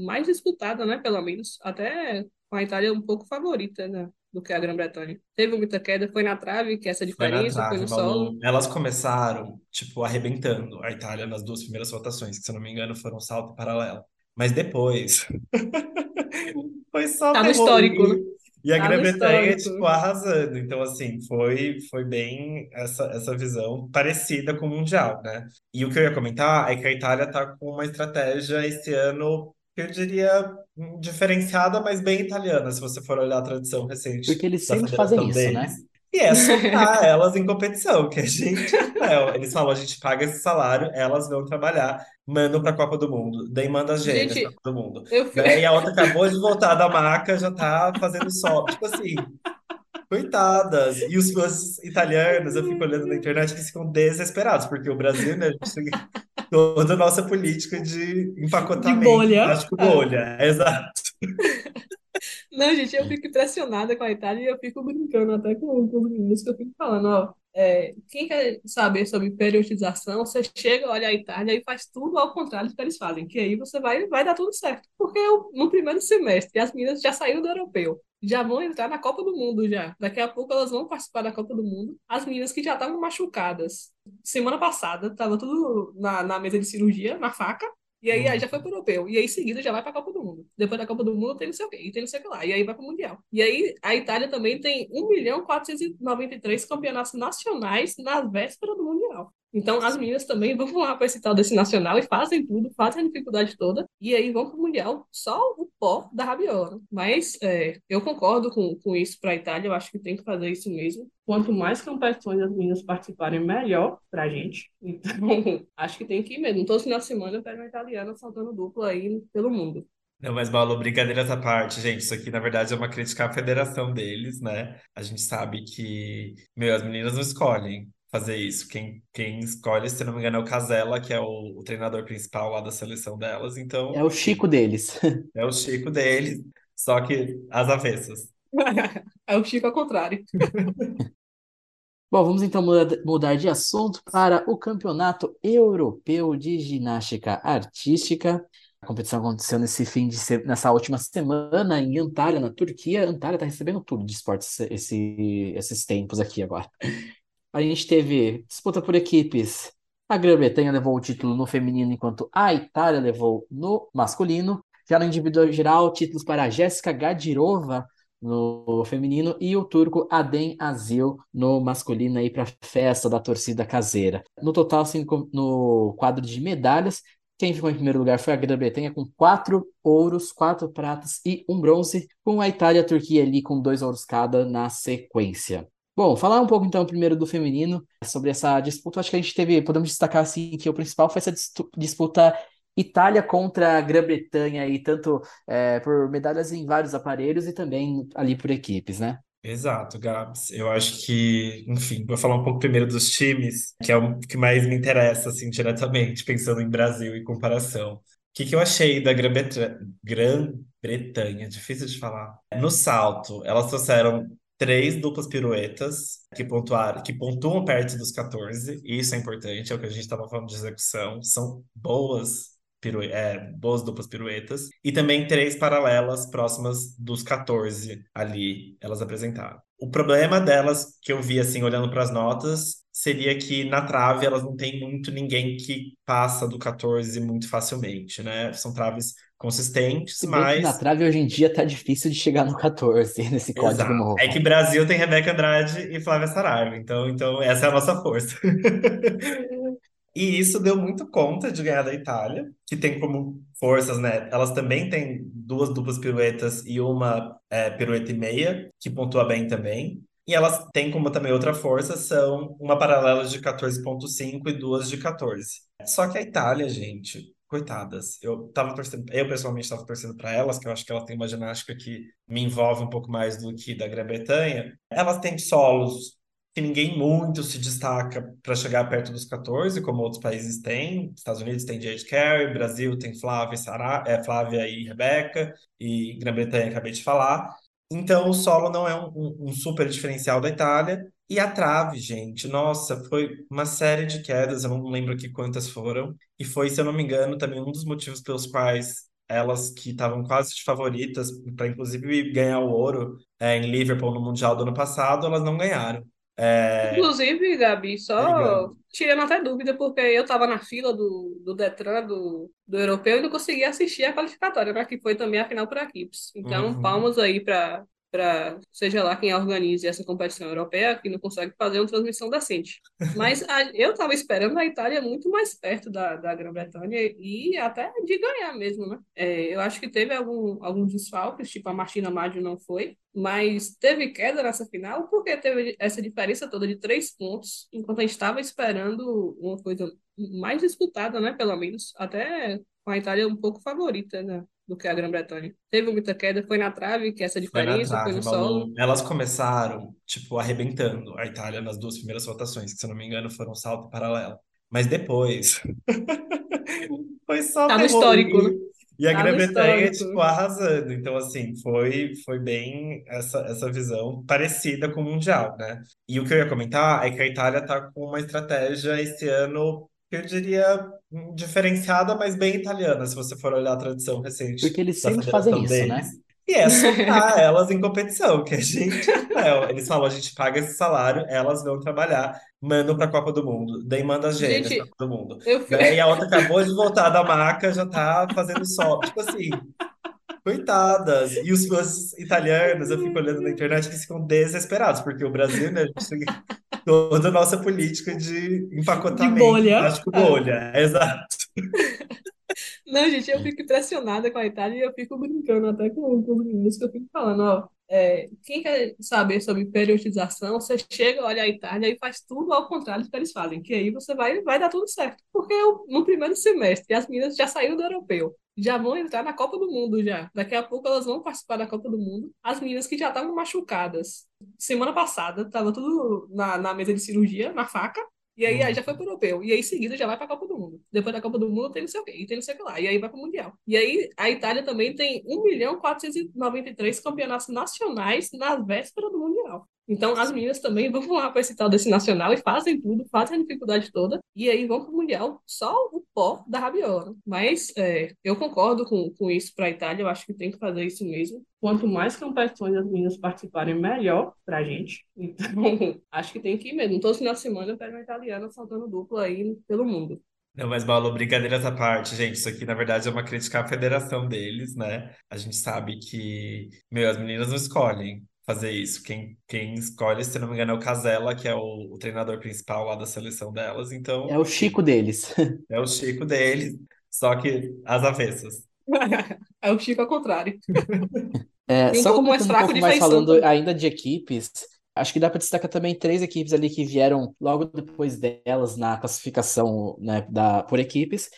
mais disputada, né? Pelo menos, até com a Itália um pouco favorita, né? Do que a Grã-Bretanha. Teve muita queda, foi na trave, que é essa Foi diferença, foi trave, no Malu. solo. Elas começaram, tipo, arrebentando a Itália nas duas primeiras rotações, que se eu não me engano foram salto e paralelo. Mas depois foi só Tá no histórico, né? E a Tá no Grã-Bretanha, tipo, arrasando. Então, assim, foi, foi bem essa, essa visão parecida com o Mundial, né? E o que eu ia comentar é que a Itália tá com uma estratégia esse ano, eu diria, hum, diferenciada, mas bem italiana, se você for olhar a tradição recente Porque eles sempre fazem isso, né? deles. E é soltar elas em competição, que a gente, é, eles falam, a gente paga esse salário, elas vão trabalhar, mandam para a Copa do Mundo, daí manda as gêmeas Gente, Copa do Mundo. eu. Né? E a outra acabou de voltar da maca, já tá fazendo sol. Tipo assim, coitadas. E os fãs italianos, eu fico olhando na internet, eles ficam desesperados, porque o Brasil, né, a gente tem toda a nossa política de de empacotamento bolha. plástico É. bolha. Exato. Não, gente, eu fico impressionada com a Itália e eu fico brincando até com, com os meninos que eu fico falando, ó, é, quem quer saber sobre periodização, você chega, olha a Itália e faz tudo ao contrário do que eles fazem, que aí você vai, vai dar tudo certo. Porque eu- no primeiro semestre as meninas já saíram do europeu, já vão entrar na Copa do Mundo já. Daqui a pouco elas vão participar da Copa do Mundo. As meninas que já estavam machucadas. Semana passada, tava tudo na, na mesa de cirurgia, na faca. E aí, aí já foi pro europeu. E aí, em seguida, já vai pra Copa do Mundo. Depois da Copa do Mundo, tem não sei o quê. E tem não sei o que lá. E aí vai pro Mundial. E aí, a Itália também tem 1 milhão 493 campeonatos nacionais na véspera do Mundial. Então, as meninas também vão lá para esse tal desse nacional e fazem tudo, fazem a dificuldade toda. E aí vão pro Mundial só o pó da rabiola. Mas é, eu concordo com, com isso para a Itália. Eu acho que tem que fazer isso mesmo. Quanto mais competições as meninas participarem, melhor pra gente. Então, acho que tem que ir mesmo. Todo final de semana eu pego uma italiana saltando dupla aí pelo mundo. Não, mas Malu, brincadeiras à parte, gente, isso aqui na verdade é uma crítica à federação deles, né? A gente sabe que, meu, as meninas não escolhem fazer isso. Quem, quem escolhe, se não me engano, é o Casella, que é o, o treinador principal lá da seleção delas. Então, É o Chico deles. é o Chico deles, só que às avessas. É o Chico ao contrário. Bom, vamos então muda- mudar de assunto para o Campeonato Europeu de Ginástica Artística. A competição aconteceu nesse fim de se- nessa última semana em Antalya, na Turquia. Antalya está recebendo tudo de esportes esse- esses tempos aqui agora. A gente teve disputa por equipes. A Grã-Bretanha levou o título no feminino, enquanto a Itália levou no masculino. Já no individual geral, títulos para a Jéssica Gadirova no feminino e o turco Adem Azil no masculino aí para a festa da torcida caseira. No total, assim, no quadro de medalhas, quem ficou em primeiro lugar foi a Grã-Bretanha com quatro ouros, quatro pratas e um bronze, com a Itália e a Turquia ali com dois ouros cada na sequência. Bom, falar um pouco então primeiro do feminino, sobre essa disputa. Acho que a gente teve, podemos destacar assim que o principal foi essa disputa Itália contra a Grã-Bretanha e tanto é, por medalhas em vários aparelhos e também ali por equipes, né? Exato, Gabs. Eu acho que, enfim, vou falar um pouco primeiro dos times, que é o que mais me interessa, assim, diretamente, pensando em Brasil e comparação. O que que eu achei da Grã-Bretanha? Grã-Bretanha, difícil de falar. No salto, elas trouxeram três duplas piruetas que pontuaram, que pontuam perto dos 14, e isso é importante, é o que a gente estava falando de execução. São boas é, boas duplas piruetas, e também três paralelas próximas dos 14 ali, elas apresentaram. O problema delas, que eu vi assim, olhando para as notas, seria que na trave elas não têm muito ninguém que passa do 14 muito facilmente, né? São traves consistentes, Se que na mas. trave hoje em dia tá difícil de chegar no 14, nesse código Exato. novo. É que Brasil tem Rebeca Andrade e Flávia Saraiva, então, então essa é a nossa força. E isso deu muito conta de ganhar da Itália, que tem como forças, né? Elas também têm duas duplas piruetas e uma é, pirueta e meia, que pontua bem também. E elas têm como também outra força, são uma paralela de 14.5 e duas de 14. Só que a Itália, gente, coitadas, eu tava torcendo, eu pessoalmente estava torcendo para elas, que eu acho que elas têm uma ginástica que me envolve um pouco mais do que da Grã-Bretanha. Elas têm solos que ninguém muito se destaca para chegar perto dos 14, como outros países têm. Estados Unidos tem Jade Carey, Brasil tem Flávia e, é, Flávia e Rebeca, e Grã-Bretanha acabei de falar. Então o solo não é um, um- um super diferencial da Itália. E a trave, gente, nossa, foi uma série de quedas, eu não lembro aqui quantas foram. E foi, se eu não me engano, também um dos motivos pelos quais elas que estavam quase de favoritas para inclusive ganhar o ouro é, em Liverpool no Mundial do ano passado, elas não ganharam. É, Inclusive, Gabi, só Diga. tirando até dúvida, porque eu tava na fila do, do Detran, do, do europeu, e não consegui assistir a qualificatória, né? Que foi também a final por equipes. Então, Uhum. palmas aí para para seja lá quem organize essa competição europeia, que não consegue fazer uma transmissão decente. Mas a- eu tava esperando a Itália muito mais perto da, da Grã-Bretanha e até de ganhar mesmo, né? É, eu acho que teve algum, alguns desfalques, tipo a Martina Maggio não foi, mas teve queda nessa final porque teve essa diferença toda de três pontos, enquanto a gente estava esperando uma coisa mais disputada, né? Pelo menos, até com a Itália um pouco favorita, né? Do que a Grã-Bretanha. Teve muita queda, foi na trave, que é essa Foi na diferença, foi trave, no solo. Elas começaram, tipo, arrebentando a Itália nas duas primeiras rotações, que se eu não me engano foram salto e paralelo. Mas depois foi só Tá no histórico, né? E a Tá Grã-Bretanha, tipo, arrasando. Então, assim, foi, foi bem essa, essa visão parecida com o Mundial, né? E o que eu ia comentar é que a Itália tá com uma estratégia esse ano, eu diria, hum, diferenciada, mas bem italiana, se você for olhar a tradição recente Porque eles da sempre fazem isso, né? deles. E é soltar elas em competição, que a gente. É, eles falam, a gente paga esse salário, elas vão trabalhar, mandam pra Copa do Mundo, daí manda as gêmeas pra Gente, Copa do Mundo. eu fui... Daí a outra acabou de voltar da maca, já tá fazendo sol. Tipo assim, coitadas. E os fãs italianos, eu fico olhando na internet, eles ficam desesperados, porque o Brasil, né, a gente tem toda a nossa política de de empacotamento bolha. plástico É. bolha. Exato. Não, gente, eu fico impressionada com a Itália e eu fico brincando até com, com os meninos que eu fico falando, ó, é, quem quer saber sobre periodização, você chega, olha a Itália e faz tudo ao contrário do que eles fazem, que aí você vai, vai dar tudo certo. Porque eu- no primeiro semestre as meninas já saíram do europeu. Já vão entrar na Copa do Mundo já. Daqui a pouco elas vão participar da Copa do Mundo. As meninas que já estavam machucadas. Semana passada, tava tudo na, na mesa de cirurgia, na faca. E aí, aí já foi pro europeu. E aí, em seguida, já vai pra Copa do Mundo. Depois da Copa do Mundo, tem não sei o quê. E tem não sei o que lá. E aí vai pro Mundial. E aí, a Itália também tem 1 milhão 493 campeonatos nacionais na véspera do Mundial. Então, as meninas também vão lá para esse tal desse nacional e fazem tudo, fazem a dificuldade toda, e aí vão para o Mundial só o pó da rabiola. Mas é, eu concordo com, com isso para a Itália, eu acho que tem que fazer isso mesmo. Quanto mais competições as meninas participarem, melhor para a gente. Então, acho que tem que ir mesmo. Todo final de semana eu pego uma italiana saltando dupla aí pelo mundo. Não, mas Paulo, brincadeiras à parte, gente, isso aqui na verdade é uma crítica à federação deles, né? A gente sabe que, meu, as meninas não escolhem fazer isso. Quem, quem escolhe, se não me engano, é o Casella, que é o, o treinador principal lá da seleção delas. Então, É o Chico deles. é o Chico deles, só que às avessas. é o Chico ao contrário. É, um só pouco mais comentando um fraco pouco de mais falando também. ainda de equipes, acho que dá para destacar também três equipes ali que vieram logo depois delas na classificação, né, da, por equipes.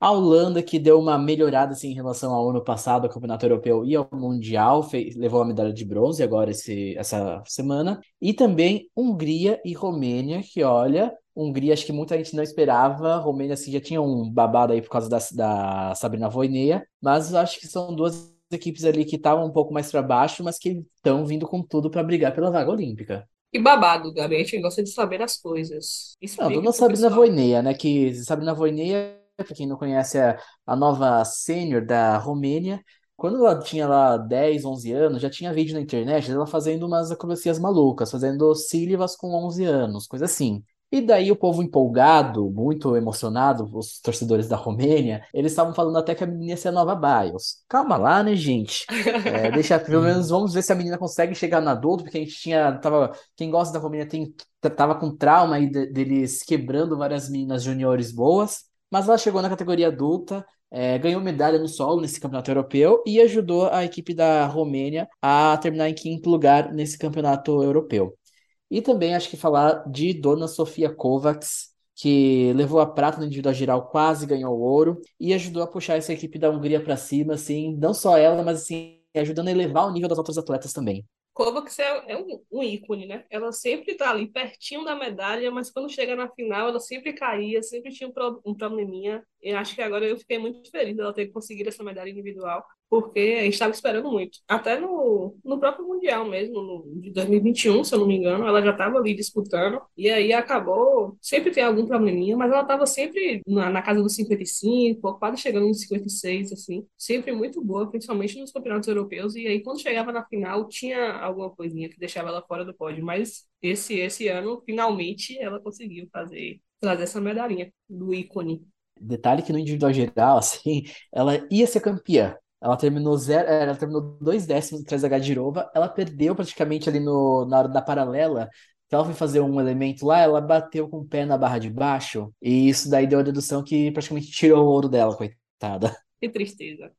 A Holanda, que deu uma melhorada assim, em relação ao ano passado, ao Campeonato Europeu e ao Mundial, fez, levou a medalha de bronze agora esse, essa semana. E também Hungria e Romênia, que olha, Hungria acho que muita gente não esperava. Romênia assim, já tinha um babado aí por causa da, da Sabrina Voineia, mas acho que são duas equipes ali que estavam um pouco mais para baixo, mas que estão vindo com tudo para brigar pela vaga olímpica. Que babado, Gabi. A gente gosta de saber as coisas. Não, Explique dona Sabrina pessoal. Voineia, né? Que Sabrina Voineia, para quem não conhece, é a nova sênior da Romênia. Quando ela tinha lá 10, 11 anos, já tinha vídeo na internet dela fazendo umas acrobacias malucas, fazendo sílabas com 11 anos, coisa assim. E daí o povo empolgado, muito emocionado, os torcedores da Romênia, eles estavam falando até que a menina ia ser a nova Biles. Calma lá, né, gente? É, deixa, pelo menos vamos ver se a menina consegue chegar no adulto, porque a gente tinha, tava, quem gosta da Romênia tem, tava com trauma aí de- deles quebrando várias meninas juniores boas, mas ela chegou na categoria adulta, é, ganhou medalha no solo nesse campeonato europeu e ajudou a equipe da Romênia a terminar em quinto lugar nesse campeonato europeu. E também acho que falar de Dona Sofia Kovacs, que levou a prata no individual geral, quase ganhou o ouro e ajudou a puxar essa equipe da Hungria para cima, assim, não só ela, mas assim, ajudando a elevar o nível das outras atletas também. Kovacs é, é um, um ícone, né? Ela sempre tá ali pertinho da medalha, mas quando chega na final, ela sempre caía, sempre tinha um, pro- um probleminha. E acho que agora eu fiquei muito feliz dela ter conseguido essa medalha individual, porque a gente estava esperando muito. Até no, no próprio Mundial mesmo, no, de 2021, se eu não me engano, ela já estava ali disputando, e aí acabou. Sempre tem algum probleminha, mas ela estava sempre na, na casa dos 55, quase chegando nos 56, assim. Sempre muito boa, principalmente nos campeonatos europeus. E aí, quando chegava na final, tinha alguma coisinha que deixava ela fora do pódio. Mas esse, esse ano, finalmente, ela conseguiu fazer, trazer essa medalhinha do ícone. Detalhe que no individual geral, assim, ela ia ser campeã. Ela terminou zero, ela terminou dois décimos atrás da Gadirova. Ela perdeu praticamente ali no, na hora da paralela. que Ela foi fazer um elemento lá, ela bateu com o pé na barra de baixo. E isso daí deu a dedução que praticamente tirou o ouro dela, coitada. Que tristeza.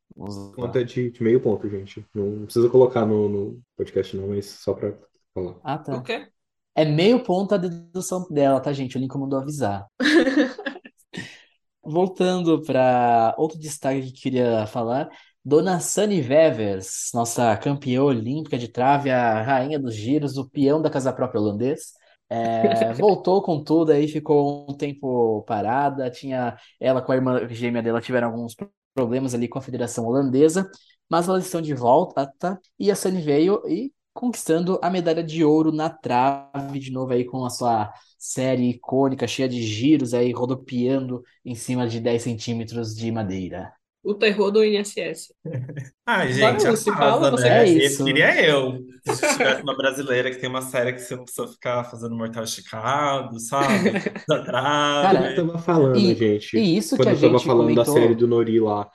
Conta de, de meio ponto, gente. Não precisa colocar no, no podcast, não, mas só pra falar. Ah, tá. quê? É meio ponto a dedução dela, tá, gente? O Lincoln mandou avisar. Voltando para outro destaque que eu queria falar, Dona Sunny Wevers, nossa campeã olímpica de trave, a rainha dos giros, o peão da casa própria holandês, é, voltou com tudo aí, ficou um tempo parada, tinha ela com a irmã gêmea dela tiveram alguns problemas ali com a Federação Holandesa, mas elas estão de volta, tá? E a Sunny veio e conquistando a medalha de ouro na trave, de novo aí com a sua série icônica, cheia de giros aí, rodopiando em cima de 10 centímetros de madeira. O terror do INSS. Ai, Bora, gente, Lucy, arrasa, fala, você né? Eu É isso. queria eu. Se tivesse uma brasileira que tem uma série que você não precisa ficar fazendo mortal esticado, sabe? Da Cara, tava falando, E, gente, e isso que quando a eu tava gente falando da série comentou. do Nori lá.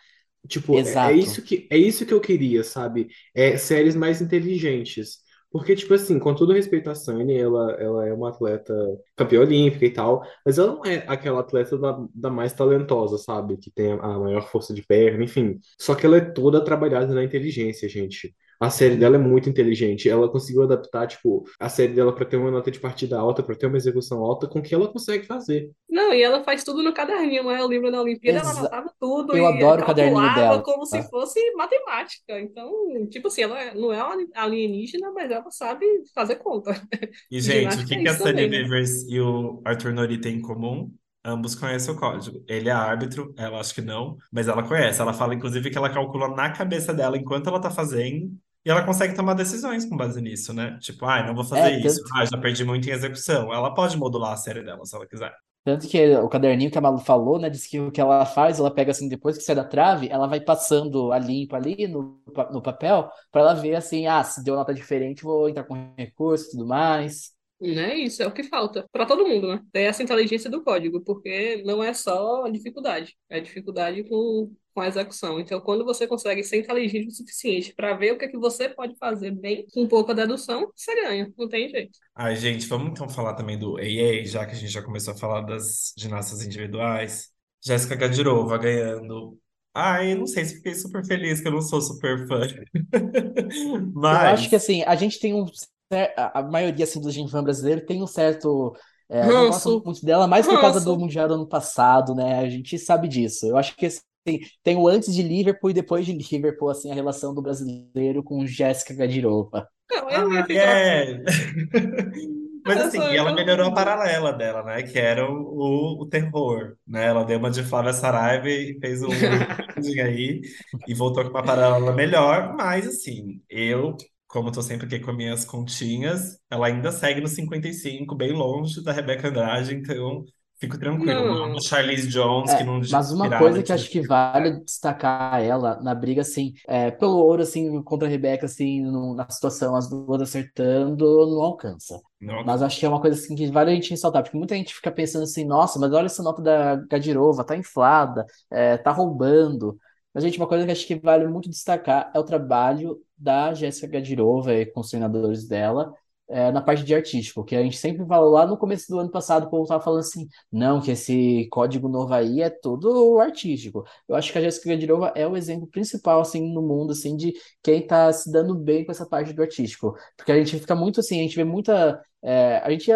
Tipo, é, é Exato. isso que, é isso que eu queria, sabe? É séries mais inteligentes. Porque, tipo assim, com todo respeito à Sunny, ela, ela é uma atleta campeã olímpica e tal, mas ela não é aquela atleta da, da mais talentosa, sabe? Que tem a maior força de perna, enfim. Só que ela é toda trabalhada na inteligência, gente. A série dela é muito inteligente. Ela conseguiu adaptar, tipo, a série dela para ter uma nota de partida alta, para ter uma execução alta, com o que ela consegue fazer. Não, e ela faz tudo no caderninho, né? O livro da Olimpíada, ela Exa- anotava tudo Eu e adoro o caderninho dela. como se fosse matemática. Então, tipo assim, ela é- não é uma alienígena, mas ela sabe fazer conta. E, gente, o Ginástica que é que a Sunny? Rivers e o Arthur Nori têm em comum? Ambos conhecem o código. Ele é árbitro, ela acho que não, mas ela conhece. Ela fala, inclusive, que ela calcula na cabeça dela enquanto ela tá fazendo, e ela consegue tomar decisões com base nisso, né? Tipo, ah, não vou fazer É, isso. tanto, Ah, já perdi muito em execução. Ela pode modular a série dela se ela quiser. tanto que o caderninho que a Malu falou, né? Diz que o que ela faz, ela pega assim, depois que sai da trave, ela vai passando a limpo ali no, no papel, para ela ver assim, ah, se deu nota diferente, vou entrar com recurso e tudo mais. Né? Isso é o que falta para todo mundo, né? Ter essa inteligência do código, porque não é só a dificuldade, é a dificuldade com, com a execução. Então, quando você consegue ser inteligente o suficiente para ver o que é que você pode fazer bem com pouca dedução, você ganha, não tem jeito. Ai, gente, vamos então falar também do AA, já que a gente já começou a falar das ginastas individuais. Jéssica Gadirova ganhando. Ai, não sei se fiquei super feliz, que eu não sou super fã. Eu acho que Mas, assim, a gente tem um. A maioria assim, do Gen Fan brasileiro tem um certo. é, não gosta Ranço, muito dela, mais por causa do. Mundial do ano passado, né? A gente sabe disso. Eu acho que assim, tem o antes de Liverpool e depois de Liverpool, assim, a relação do brasileiro com Jéssica Gadirova. Não, eu ia ah, ficar. é. Mas Eu assim, sou, e ela melhorou a eu, paralela dela, né? Que era o, o, o terror, né? Ela deu uma de Flávia Saraiva e fez um aí e voltou com uma paralela melhor. Mas assim, eu, como tô sempre aqui com as minhas continhas, ela ainda segue no 55, bem longe da Rebeca Andrade, então fico tranquilo. Não não, Charlize Jones que É, não mas uma coisa que que acho que vale destacar ela na briga, assim, é, pelo ouro, assim, contra a Rebeca, assim, no- na situação, as duas acertando, não alcança. não Mas acho que é uma coisa, assim, que vale a gente ressaltar, porque muita gente fica pensando assim, nossa, mas olha essa nota da Gadirova, tá inflada, é, tá roubando. Mas, gente, uma coisa que acho que vale muito destacar é o trabalho da Jéssica Gadirova e com os treinadores dela, é, na parte de artístico, que a gente sempre falou lá no começo do ano passado, o povo tava falando assim, não, que esse código novo aí é todo artístico. Eu acho que a Jéssica Gadirova é o exemplo principal, assim, no mundo, assim, de quem tá se dando bem com essa parte do artístico. Porque a gente fica muito, assim, a gente vê muita... é, a gente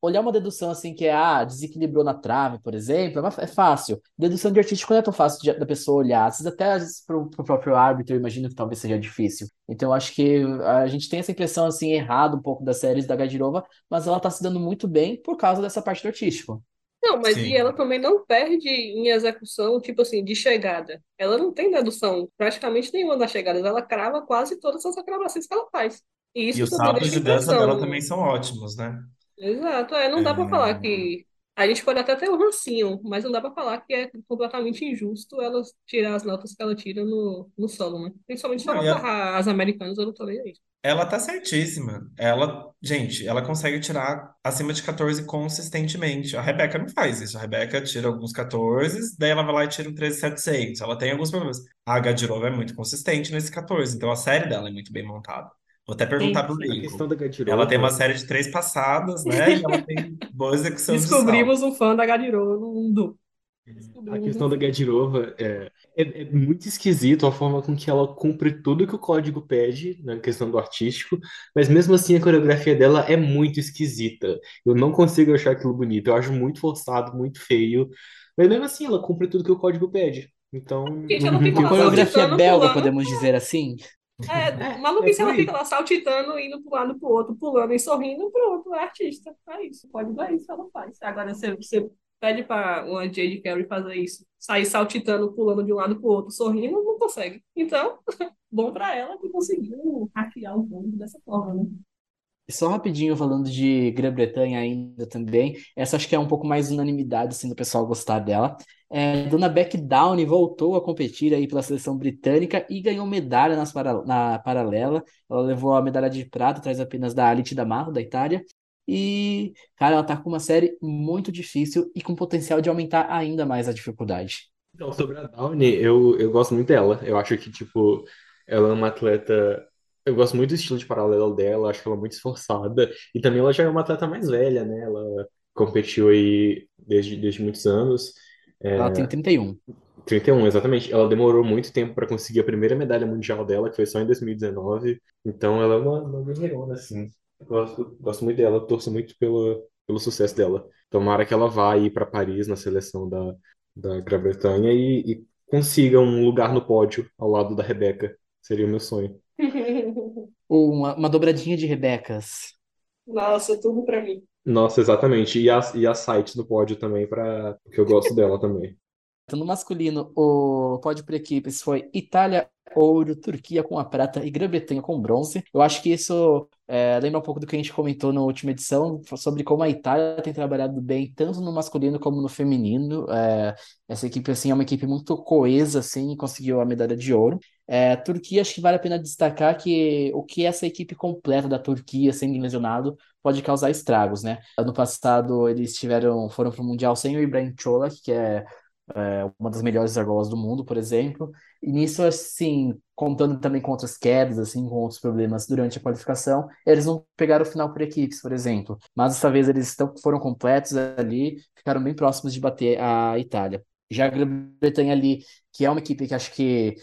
olhar uma dedução, assim, que é, ah, desequilibrou na trave, por exemplo, é uma- é fácil. Dedução de artístico não é tão fácil de- da pessoa olhar. Às vezes até às vezes, pro, pro próprio árbitro, eu imagino que talvez seja difícil. Então, eu acho que a gente tem essa impressão, assim, errada um pouco das séries da Gadirova, mas ela tá se dando muito bem por causa dessa parte do artístico. não, mas e ela Sim. também não perde em execução, tipo assim, de chegada. Ela não tem dedução praticamente nenhuma das chegadas, ela crava quase todas as acrobacias que ela faz. E E isso os também saltos de dança dela também são ótimos, né? Exato, é, não dá pra falar É, que a gente pode até ter um rancinho, mas não dá pra falar que é completamente injusto ela tirar as notas que ela tira no, no solo, né? Principalmente se Não, ela e a- barrar as americanas, eu não tô nem aí. ela tá certíssima. Ela, gente, ela consegue tirar acima de 14 consistentemente. A Rebeca não faz isso. A Rebeca tira alguns 14, daí ela vai lá e tira um 13,700. Ela tem alguns problemas. A Gadirova é muito consistente nesse 14, então a série dela é muito bem montada. Vou até perguntar Sim, pro sim. A questão da Ela tem uma série de três passadas, né? E ela tem boa execução de salto. Descobrimos um fã da Gadirova no mundo. A Descobrimos um questão da fã. Gadirova é, é, é muito esquisito a forma com que ela cumpre tudo que o código pede na questão do artístico, mas mesmo assim a coreografia dela é muito esquisita. Eu não consigo achar aquilo bonito, eu acho muito forçado, muito feio, mas mesmo assim ela cumpre tudo que o código pede. Então, Gente, não, o fazer. coreografia belga, pulando. podemos dizer assim? É, É, é maluquice, por ela fica aí. lá saltitando, indo pro lado pro outro, pulando e sorrindo, pronto, é artista. É isso, pode dar isso, ela faz. Agora, você, você pede pra uma Jade Carey fazer isso, sair saltitando, pulando de um lado pro outro, sorrindo, não consegue. Então, bom pra ela que conseguiu hackear o mundo dessa forma, né? E Só rapidinho falando de Grã-Bretanha ainda também, essa acho que é um pouco mais unanimidade assim do pessoal gostar dela. É, Dona Beck Downey voltou a competir aí pela seleção britânica e ganhou medalha nas para- na paralela. Ela levou a medalha de prata atrás apenas da Alite Damarro da Itália. E, cara, ela tá com uma série muito difícil e com potencial de aumentar ainda mais a dificuldade. Então, sobre a Downy, eu, eu gosto muito dela. Eu acho que, tipo, ela é uma atleta. Eu gosto muito do estilo de paralelo dela, acho que ela é muito esforçada. E também ela já é uma atleta mais velha, né? Ela competiu aí desde, desde muitos anos. Ela tem 31. 31, exatamente. Ela demorou muito tempo para conseguir a primeira medalha mundial dela, que foi só em 2019. Então ela é uma, uma guerreirona, assim. Gosto, gosto muito dela, torço muito pelo, pelo sucesso dela. Tomara que ela vá ir para Paris na seleção da, da Grã-Bretanha e, e consiga um lugar no pódio ao lado da Rebeca. Seria o meu sonho. Uma, uma dobradinha de Rebecas. Nossa, tudo pra mim. Nossa, exatamente. E a, e a sites no pódio também, para porque eu gosto dela também. No masculino, o pódio por equipes foi Itália, ouro, Turquia com a prata e Grã-Bretanha com bronze. Eu acho que isso é, lembra um pouco do que a gente comentou na última edição sobre como a Itália tem trabalhado bem tanto no masculino como no feminino. É, essa equipe assim é uma equipe muito coesa assim, e conseguiu a medalha de ouro. É, Turquia, acho que vale a pena destacar que o que essa equipe completa da Turquia, sendo lesionado, pode causar estragos, né? Ano passado eles tiveram, foram para o Mundial sem o Ibrahim Çolak, que é, é, uma das melhores argolas do mundo, por exemplo. E nisso, assim, contando também com outras quedas, assim, com outros problemas durante a qualificação, eles não pegaram o final por equipes, por exemplo. Mas dessa vez eles tão, foram completos ali, ficaram bem próximos de bater a Itália. Já a Grã-Bretanha ali, que é uma equipe que acho que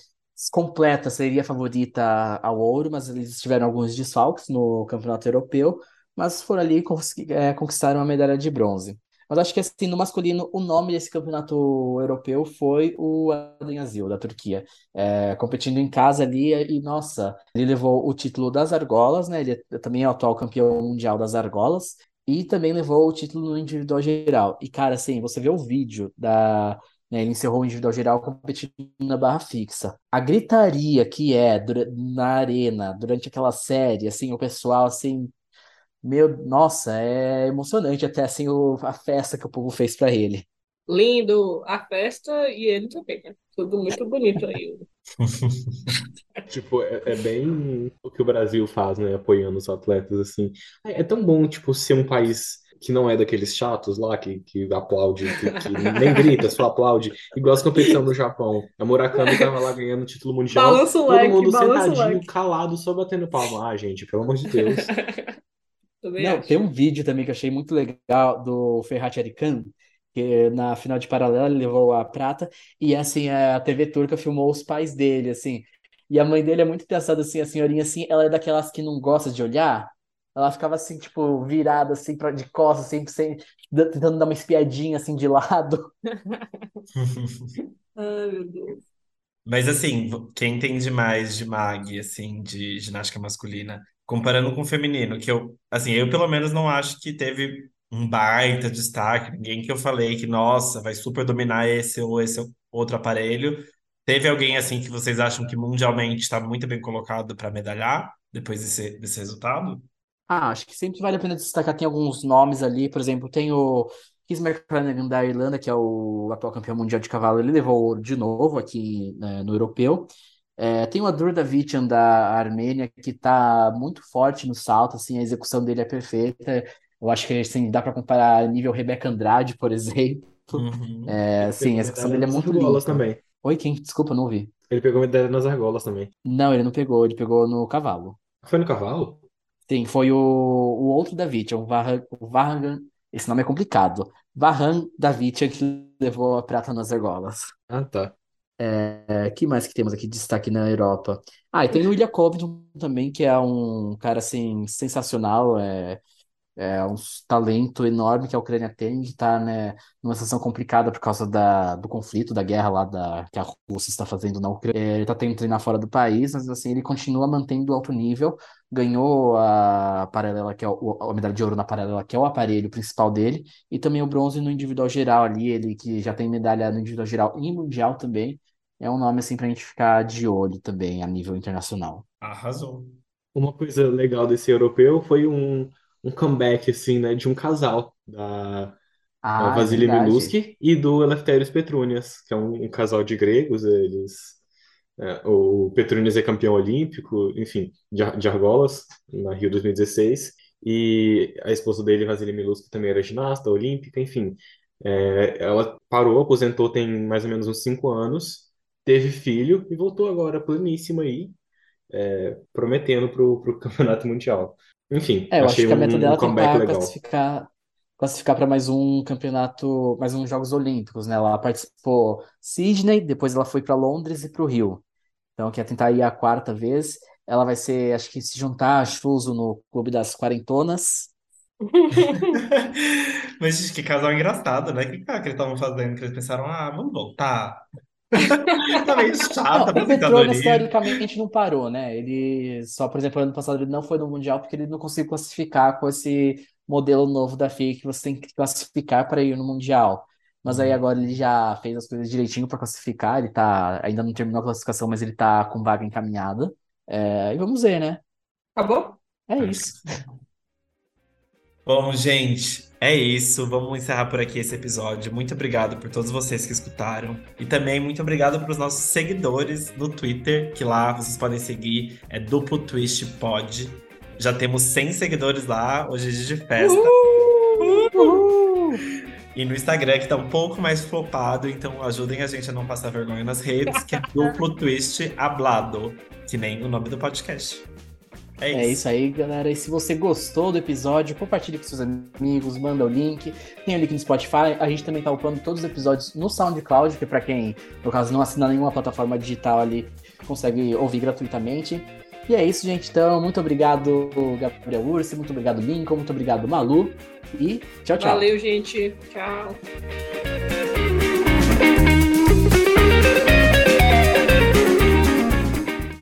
completa seria favorita ao ouro, mas eles tiveram alguns desfalques no campeonato europeu, mas foram ali e é, conquistaram a medalha de bronze. Mas acho que assim, no masculino, o nome desse campeonato europeu foi o Adem Azil, da Turquia. É, competindo em casa ali, e nossa, ele levou o título das argolas, né? Ele é, também é o atual campeão mundial das argolas, e também levou o título no individual geral. E, cara, assim, você vê o vídeo da, né, ele encerrou o individual geral competindo na barra fixa. A gritaria que é na arena, durante aquela série, assim, o pessoal, assim, meu, nossa, é emocionante até, assim, o, a festa que o povo fez para ele. Lindo a festa e ele também, né? Tudo muito bonito aí. tipo, é, é, bem o que o Brasil faz, né? Apoiando os atletas, assim. É, é tão bom, tipo, ser um país que não é daqueles chatos lá que, que aplaude, que, que nem grita, só aplaude. Igual as competição no Japão. A Murakami tava lá ganhando o título mundial. Balança o todo like, mundo balança o sentadinho, calado, só batendo palma. Ah, gente, pelo amor de Deus. Também Não, acho. tem um vídeo também que eu achei muito legal do Ferhat Arikan, que na final de paralela ele levou a prata, e assim, a TV turca filmou os pais dele, assim. E a mãe dele é muito engraçada, assim, a senhorinha, assim, ela é daquelas que não gosta de olhar. Ela ficava assim, tipo, virada, assim, pra, de costas, sempre sem, tentando dar uma espiadinha, assim, de lado. Ai, meu Deus. Mas assim, quem entende mais de mag, assim, de ginástica masculina, comparando com o feminino, que eu, assim, eu pelo menos não acho que teve um baita destaque, ninguém que eu falei que, nossa, vai super dominar esse ou esse outro aparelho. Teve alguém, assim, que vocês acham que mundialmente está muito bem colocado para medalhar depois desse, desse resultado? Ah, acho que sempre vale a pena destacar, tem alguns nomes ali, por exemplo, tem o Kismer Flanagan da Irlanda, que é o atual campeão mundial de cavalo, ele levou ouro de novo aqui né, no europeu. É, tem o Adur Davitian da Armênia, que está muito forte no salto, assim, a execução dele é perfeita. Eu acho que assim, dá para comparar nível Rebeca Andrade, por exemplo. Uhum. É, sim, a execução dele é muito limpa. também. Oi, quem? Desculpa, não ouvi. Ele pegou medalha nas argolas também. Não, ele não pegou, ele pegou no cavalo. Foi no cavalo? Sim, foi o, o outro Davitian, o Vahan, esse nome é complicado. Vahan Davitian que levou a prata nas argolas. Ah, tá. É, que mais que temos aqui de destaque na Europa? Ah, e tem o Ilya Covington também, que é um cara assim sensacional, é, é um talento enorme que a Ucrânia tem, que está né, numa situação complicada por causa da, do conflito, da guerra lá da, que a Rússia está fazendo na Ucrânia. Ele está tentando treinar fora do país, mas assim, ele continua mantendo alto nível, ganhou a paralela, que é o, a medalha de ouro na paralela, que é o aparelho principal dele, e também o bronze no individual geral ali, ele que já tem medalha no individual geral e mundial também. É um nome assim para a gente ficar de olho também a nível internacional. Arrasou. Uma coisa legal desse europeu foi um, um comeback, assim, né, de um casal, da, da Ah, é Vasily e do Eleftherios Petrunias, que é um, um casal de gregos, eles... é, o Petrunias é campeão olímpico, enfim, de, de argolas, na Rio 2016, e a esposa dele, Vasily Milewski, também era ginasta olímpica, enfim. É, ela parou, aposentou tem mais ou menos uns cinco anos, teve filho e voltou agora pleníssima aí, é, prometendo pro, pro Campeonato Mundial. Enfim, É, eu acho achei que a meta um, um dela é comeback tentar legal. classificar. classificar para mais um campeonato, mais uns Jogos Olímpicos, né? Ela participou Sydney, depois ela foi para Londres e para o Rio. Então, quer tentar ir a quarta vez. Ela vai ser, acho que se juntar a Chuso no Clube das Quarentonas. Mas, gente, que casal engraçado, né? O que, que eles estavam fazendo? Que eles pensaram, ah, vamos voltar. Tá meio chato, Não, o Petronas, teoricamente, não parou, né? Ele só, por exemplo, ano passado ele não foi no Mundial porque ele não conseguiu classificar com esse modelo novo da FIA que você tem que classificar para ir no Mundial. Mas aí Uhum. agora ele já fez as coisas direitinho para classificar, ele tá, ainda não terminou a classificação, mas ele tá com vaga encaminhada. É, e vamos ver, né? Acabou? É isso. Bom, gente, é isso. Vamos encerrar por aqui esse episódio. Muito obrigado por todos vocês que escutaram. E também muito obrigado para os nossos seguidores no Twitter, que lá vocês podem seguir, é Duplo Twist Pod. Já temos 100 seguidores lá, hoje é dia de festa. Uhul! E no Instagram, que tá um pouco mais flopado, então ajudem a gente a não passar vergonha nas redes, que é Duplo Twist Hablado, que nem o nome do podcast. É isso. É isso aí, galera. E se você gostou do episódio, compartilhe com seus amigos, manda o link. Tem o link no Spotify. A gente também tá upando todos os episódios no SoundCloud, que para quem, no caso, não assina nenhuma plataforma digital ali, consegue ouvir gratuitamente. E é isso, gente. Então, muito obrigado, Gabriel Ursi, muito obrigado, Lincoln, muito obrigado, Malu. E tchau, tchau. Valeu, gente. Tchau.